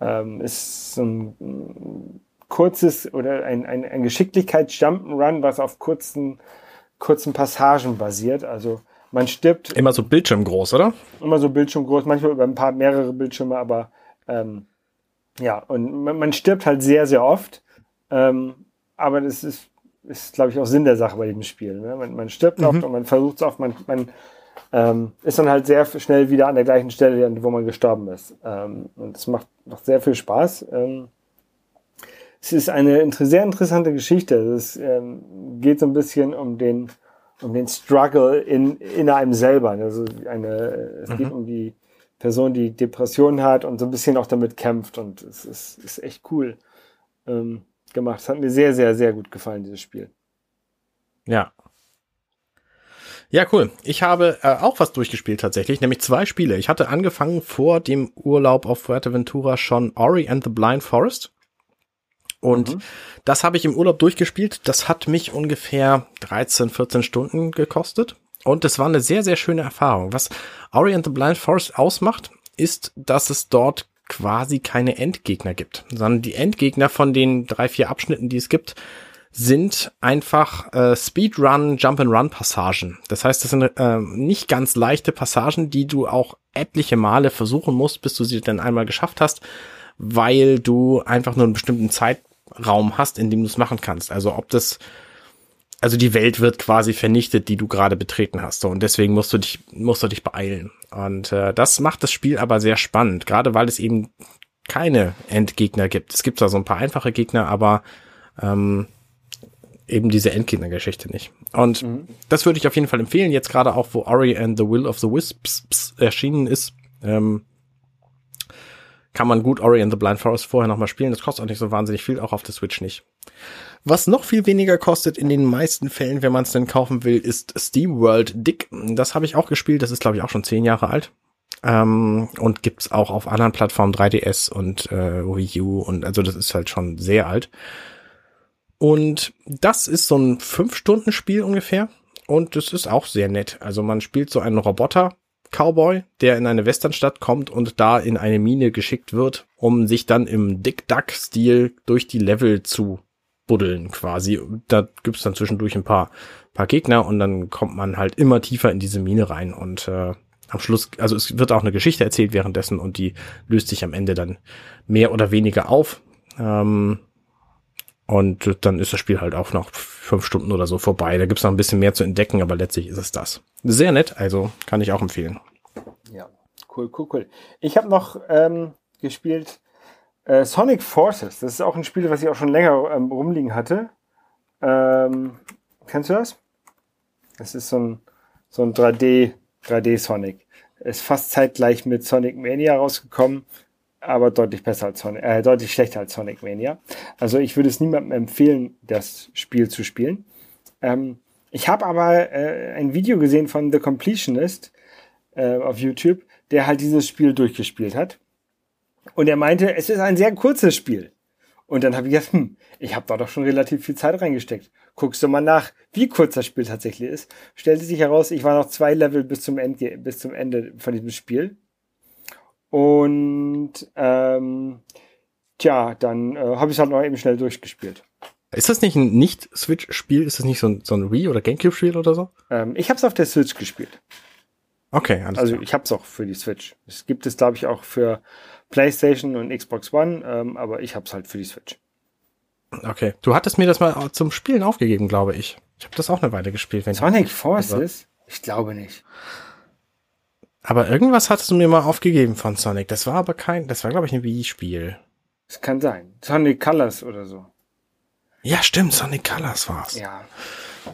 Speaker 2: ähm, ist so ein kurzes oder ein, ein, ein Geschicklichkeits-Jump'n'Run, was auf kurzen, kurzen Passagen basiert. Also man stirbt.
Speaker 1: Immer so bildschirmgroß, oder?
Speaker 2: Immer so bildschirmgroß, manchmal über ein paar mehrere Bildschirme, aber ähm, ja, und man, man stirbt halt sehr, sehr oft. Ähm, aber das ist, ist glaube ich, auch Sinn der Sache bei dem Spiel. Ne? Man, man stirbt mhm. oft und man versucht es oft, man, man ähm, ist dann halt sehr schnell wieder an der gleichen Stelle, wo man gestorben ist. Ähm, und es macht, macht sehr viel Spaß. Ähm, es ist eine sehr interessante Geschichte. Es ähm, geht so ein bisschen um den, um den Struggle in, in einem selber. Also eine, es mhm. geht um die Person, die Depressionen hat und so ein bisschen auch damit kämpft. Und es ist, ist echt cool ähm, gemacht. Es hat mir sehr, sehr, sehr gut gefallen, dieses Spiel.
Speaker 1: Ja. Ja, cool. Ich habe äh, auch was durchgespielt tatsächlich, nämlich zwei Spiele. Ich hatte angefangen vor dem Urlaub auf Fuerteventura schon Ori and the Blind Forest. Und mhm. das habe ich im Urlaub durchgespielt. Das hat mich ungefähr 13, 14 Stunden gekostet. Und es war eine sehr, sehr schöne Erfahrung. Was Ori and the Blind Forest ausmacht, ist, dass es dort quasi keine Endgegner gibt, sondern die Endgegner von den drei, vier Abschnitten, die es gibt, sind einfach äh, Speedrun, Jump-and-Run Passagen. Das heißt, das sind äh, nicht ganz leichte Passagen, die du auch etliche Male versuchen musst, bis du sie dann einmal geschafft hast, weil du einfach nur einen bestimmten Zeitraum hast, in dem du es machen kannst. Also ob das also die Welt wird quasi vernichtet, die du gerade betreten hast. So, und deswegen musst du dich, musst du dich beeilen. Und äh, das macht das Spiel aber sehr spannend, gerade weil es eben keine Endgegner gibt. Es gibt zwar so ein paar einfache Gegner, aber ähm, eben diese Endgegner-Geschichte nicht. Und mhm. das würde ich auf jeden Fall empfehlen, jetzt gerade auch, wo Ori and the Will of the Wisps erschienen ist, ähm, kann man gut Ori and the Blind Forest vorher nochmal spielen. Das kostet auch nicht so wahnsinnig viel, auch auf der Switch nicht. Was noch viel weniger kostet in den meisten Fällen, wenn man es denn kaufen will, ist Steam World Dick. Das habe ich auch gespielt, das ist glaube ich auch schon zehn Jahre alt. Ähm, und gibt's auch auf anderen Plattformen 3DS und äh, Wii U und also das ist halt schon sehr alt. Und das ist so ein 5-Stunden-Spiel ungefähr. Und das ist auch sehr nett. Also man spielt so einen Roboter-Cowboy, der in eine Westernstadt kommt und da in eine Mine geschickt wird, um sich dann im Dick-Duck-Stil durch die Level zu buddeln quasi. Da gibt's dann zwischendurch ein paar, paar Gegner und dann kommt man halt immer tiefer in diese Mine rein und äh, am Schluss, also es wird auch eine Geschichte erzählt währenddessen und die löst sich am Ende dann mehr oder weniger auf. Ähm, und dann ist das Spiel halt auch noch fünf Stunden oder so vorbei. Da gibt's noch ein bisschen mehr zu entdecken, aber letztlich ist es das. Sehr nett, also kann ich auch empfehlen.
Speaker 2: Ja, cool, cool, cool. Ich habe noch ähm, gespielt äh, Sonic Forces. Das ist auch ein Spiel, was ich auch schon länger ähm, rumliegen hatte. Ähm, kennst du das? Das ist so ein, so ein 3D, 3D Sonic. Ist fast zeitgleich mit Sonic Mania rausgekommen aber deutlich besser als Sonic, äh, deutlich schlechter als Sonic Mania. Also ich würde es niemandem empfehlen, das Spiel zu spielen. Ähm, ich habe aber äh, ein Video gesehen von The Completionist äh, auf YouTube, der halt dieses Spiel durchgespielt hat. Und er meinte, es ist ein sehr kurzes Spiel. Und dann habe ich gesagt, hm, ich habe da doch schon relativ viel Zeit reingesteckt. Guckst du mal nach, wie kurz das Spiel tatsächlich ist. Stellte sich heraus, ich war noch zwei Level bis zum Ende, bis zum Ende von diesem Spiel. Und ähm, tja, dann äh, habe ich es halt noch eben schnell durchgespielt.
Speaker 1: Ist das nicht ein Nicht-Switch-Spiel? Ist das nicht so ein, so ein Wii- oder Gamecube-Spiel oder so?
Speaker 2: Ähm, ich habe es auf der Switch gespielt.
Speaker 1: Okay,
Speaker 2: alles Also klar. ich habe es auch für die Switch. Es gibt es, glaube ich, auch für PlayStation und Xbox One, ähm, aber ich habe es halt für die Switch.
Speaker 1: Okay. Du hattest mir das mal zum Spielen aufgegeben, glaube ich. Ich habe das auch eine Weile gespielt.
Speaker 2: Wenn Sonic Forces? Ich glaube nicht.
Speaker 1: Aber irgendwas hattest du mir mal aufgegeben von Sonic. Das war aber kein, das war glaube ich ein Wii-Spiel.
Speaker 2: Es kann sein. Sonic Colors oder so.
Speaker 1: Ja, stimmt, Sonic Colors war's.
Speaker 2: Ja.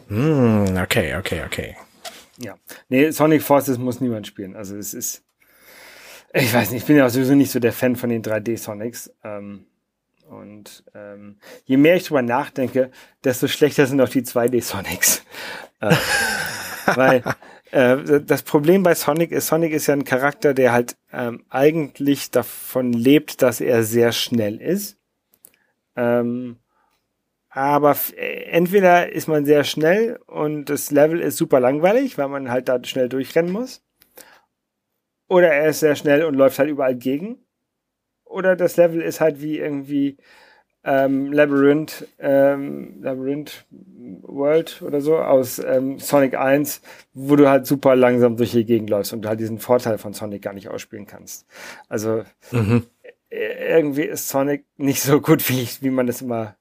Speaker 1: Hm, okay, okay, okay.
Speaker 2: Ja. Nee, Sonic Forces muss niemand spielen. Also es ist, Ich weiß nicht, ich bin ja sowieso nicht so der Fan von den 3D-Sonics. Ähm, und ähm, je mehr ich drüber nachdenke, desto schlechter sind auch die 2D-Sonics. äh, weil äh, das Problem bei Sonic ist, Sonic ist ja ein Charakter, der halt ähm, eigentlich davon lebt, dass er sehr schnell ist. Ähm, aber äh, entweder ist man sehr schnell und das Level ist super langweilig, weil man halt da schnell durchrennen muss. Oder er ist sehr schnell und läuft halt überall gegen. Oder das Level ist halt wie irgendwie ähm, Labyrinth, ähm, Labyrinth World oder so aus ähm, Sonic 1, wo du halt super langsam durch die Gegend läufst und du halt diesen Vorteil von Sonic gar nicht ausspielen kannst. Also mhm. irgendwie ist Sonic nicht so gut, wie, ich, wie man es immer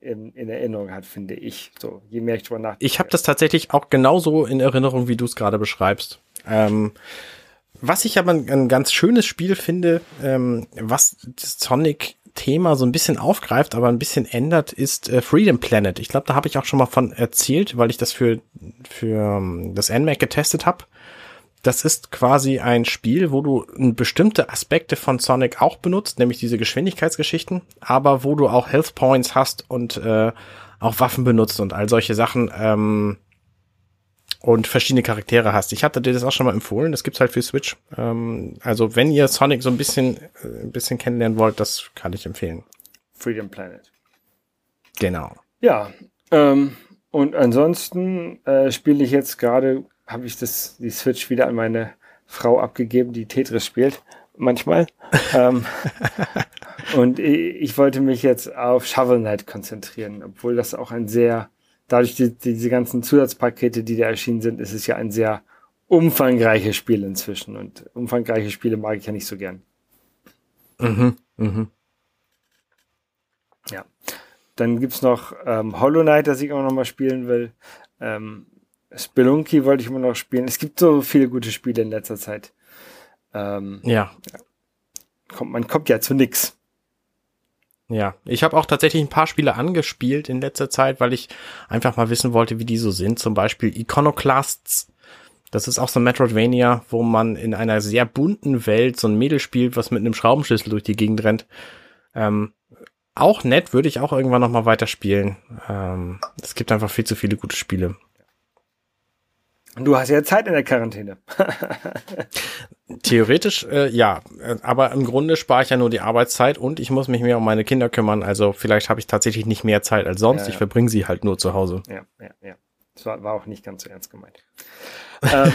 Speaker 2: in, in Erinnerung hat, finde ich. So, je mehr ich drüber nachdenke.
Speaker 1: Ich habe das tatsächlich auch genauso in Erinnerung, wie du es gerade beschreibst. Ähm, was ich aber ein, ein, ganz schönes Spiel finde, ähm, was das Sonic-Thema so ein bisschen aufgreift, aber ein bisschen ändert, ist äh, Freedom Planet. Ich glaube, da habe ich auch schon mal von erzählt, weil ich das für, für um, ähm, das NMAC getestet habe das ist quasi ein Spiel, wo du bestimmte Aspekte von Sonic auch benutzt, nämlich diese Geschwindigkeitsgeschichten, aber wo du auch Health Points hast und äh, auch Waffen benutzt und all solche Sachen ähm, und verschiedene Charaktere hast. Ich hatte dir das auch schon mal empfohlen, das gibt's halt für Switch. Ähm, also wenn ihr Sonic so ein bisschen, äh, ein bisschen kennenlernen wollt, das kann ich empfehlen.
Speaker 2: Freedom Planet.
Speaker 1: Genau.
Speaker 2: Ja, ähm, und ansonsten äh, spiele ich jetzt gerade habe ich das, die Switch wieder an meine Frau abgegeben, die Tetris spielt. Manchmal. ähm, und ich wollte mich jetzt auf Shovel Knight konzentrieren, obwohl das auch ein sehr, dadurch die, diese ganzen Zusatzpakete, die da erschienen sind, ist es ja ein sehr umfangreiches Spiel inzwischen. Und umfangreiche Spiele mag ich ja nicht so gern. Mhm, mhm. Ja. Dann gibt's noch ähm, Hollow Knight, das ich auch noch mal spielen will. Ähm, Spelunky wollte ich immer noch spielen. Es gibt so viele gute Spiele in letzter Zeit.
Speaker 1: Ähm, ja.
Speaker 2: Kommt, man kommt ja zu nix.
Speaker 1: Ja, ich habe auch tatsächlich ein paar Spiele angespielt in letzter Zeit, weil ich einfach mal wissen wollte, wie die so sind. Zum Beispiel Iconoclasts. Das ist auch so ein Metroidvania, wo man in einer sehr bunten Welt so ein Mädel spielt, was mit einem Schraubenschlüssel durch die Gegend rennt. Ähm, auch nett, würde ich auch irgendwann noch mal weiterspielen. Ähm, es gibt einfach viel zu viele gute Spiele.
Speaker 2: Du hast ja Zeit in der Quarantäne.
Speaker 1: Theoretisch äh, ja, aber im Grunde spare ich ja nur die Arbeitszeit und ich muss mich mehr um meine Kinder kümmern. Also vielleicht habe ich tatsächlich nicht mehr Zeit als sonst. Ja, ja. Ich verbringe sie halt nur zu Hause.
Speaker 2: Ja, ja, ja. Das war, war auch nicht ganz so ernst gemeint. ähm,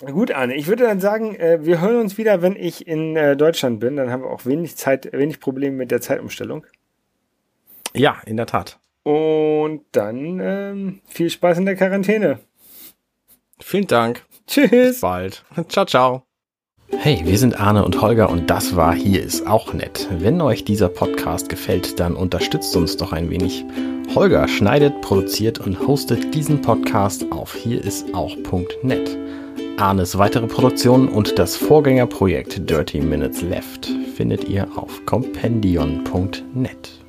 Speaker 2: gut, Arne, ich würde dann sagen, äh, wir hören uns wieder, wenn ich in äh, Deutschland bin. Dann haben wir auch wenig Zeit, wenig Probleme mit der Zeitumstellung.
Speaker 1: Ja, in der Tat.
Speaker 2: Und dann ähm, viel Spaß in der Quarantäne.
Speaker 1: Vielen Dank.
Speaker 2: Tschüss.
Speaker 1: Bis bald. Ciao, ciao. Hey, wir sind Arne und Holger und das war Hier ist auch nett. Wenn euch dieser Podcast gefällt, dann unterstützt uns doch ein wenig. Holger schneidet, produziert und hostet diesen Podcast auf hierisauch.net. Arnes weitere Produktionen und das Vorgängerprojekt Dirty Minutes Left findet ihr auf compendion.net.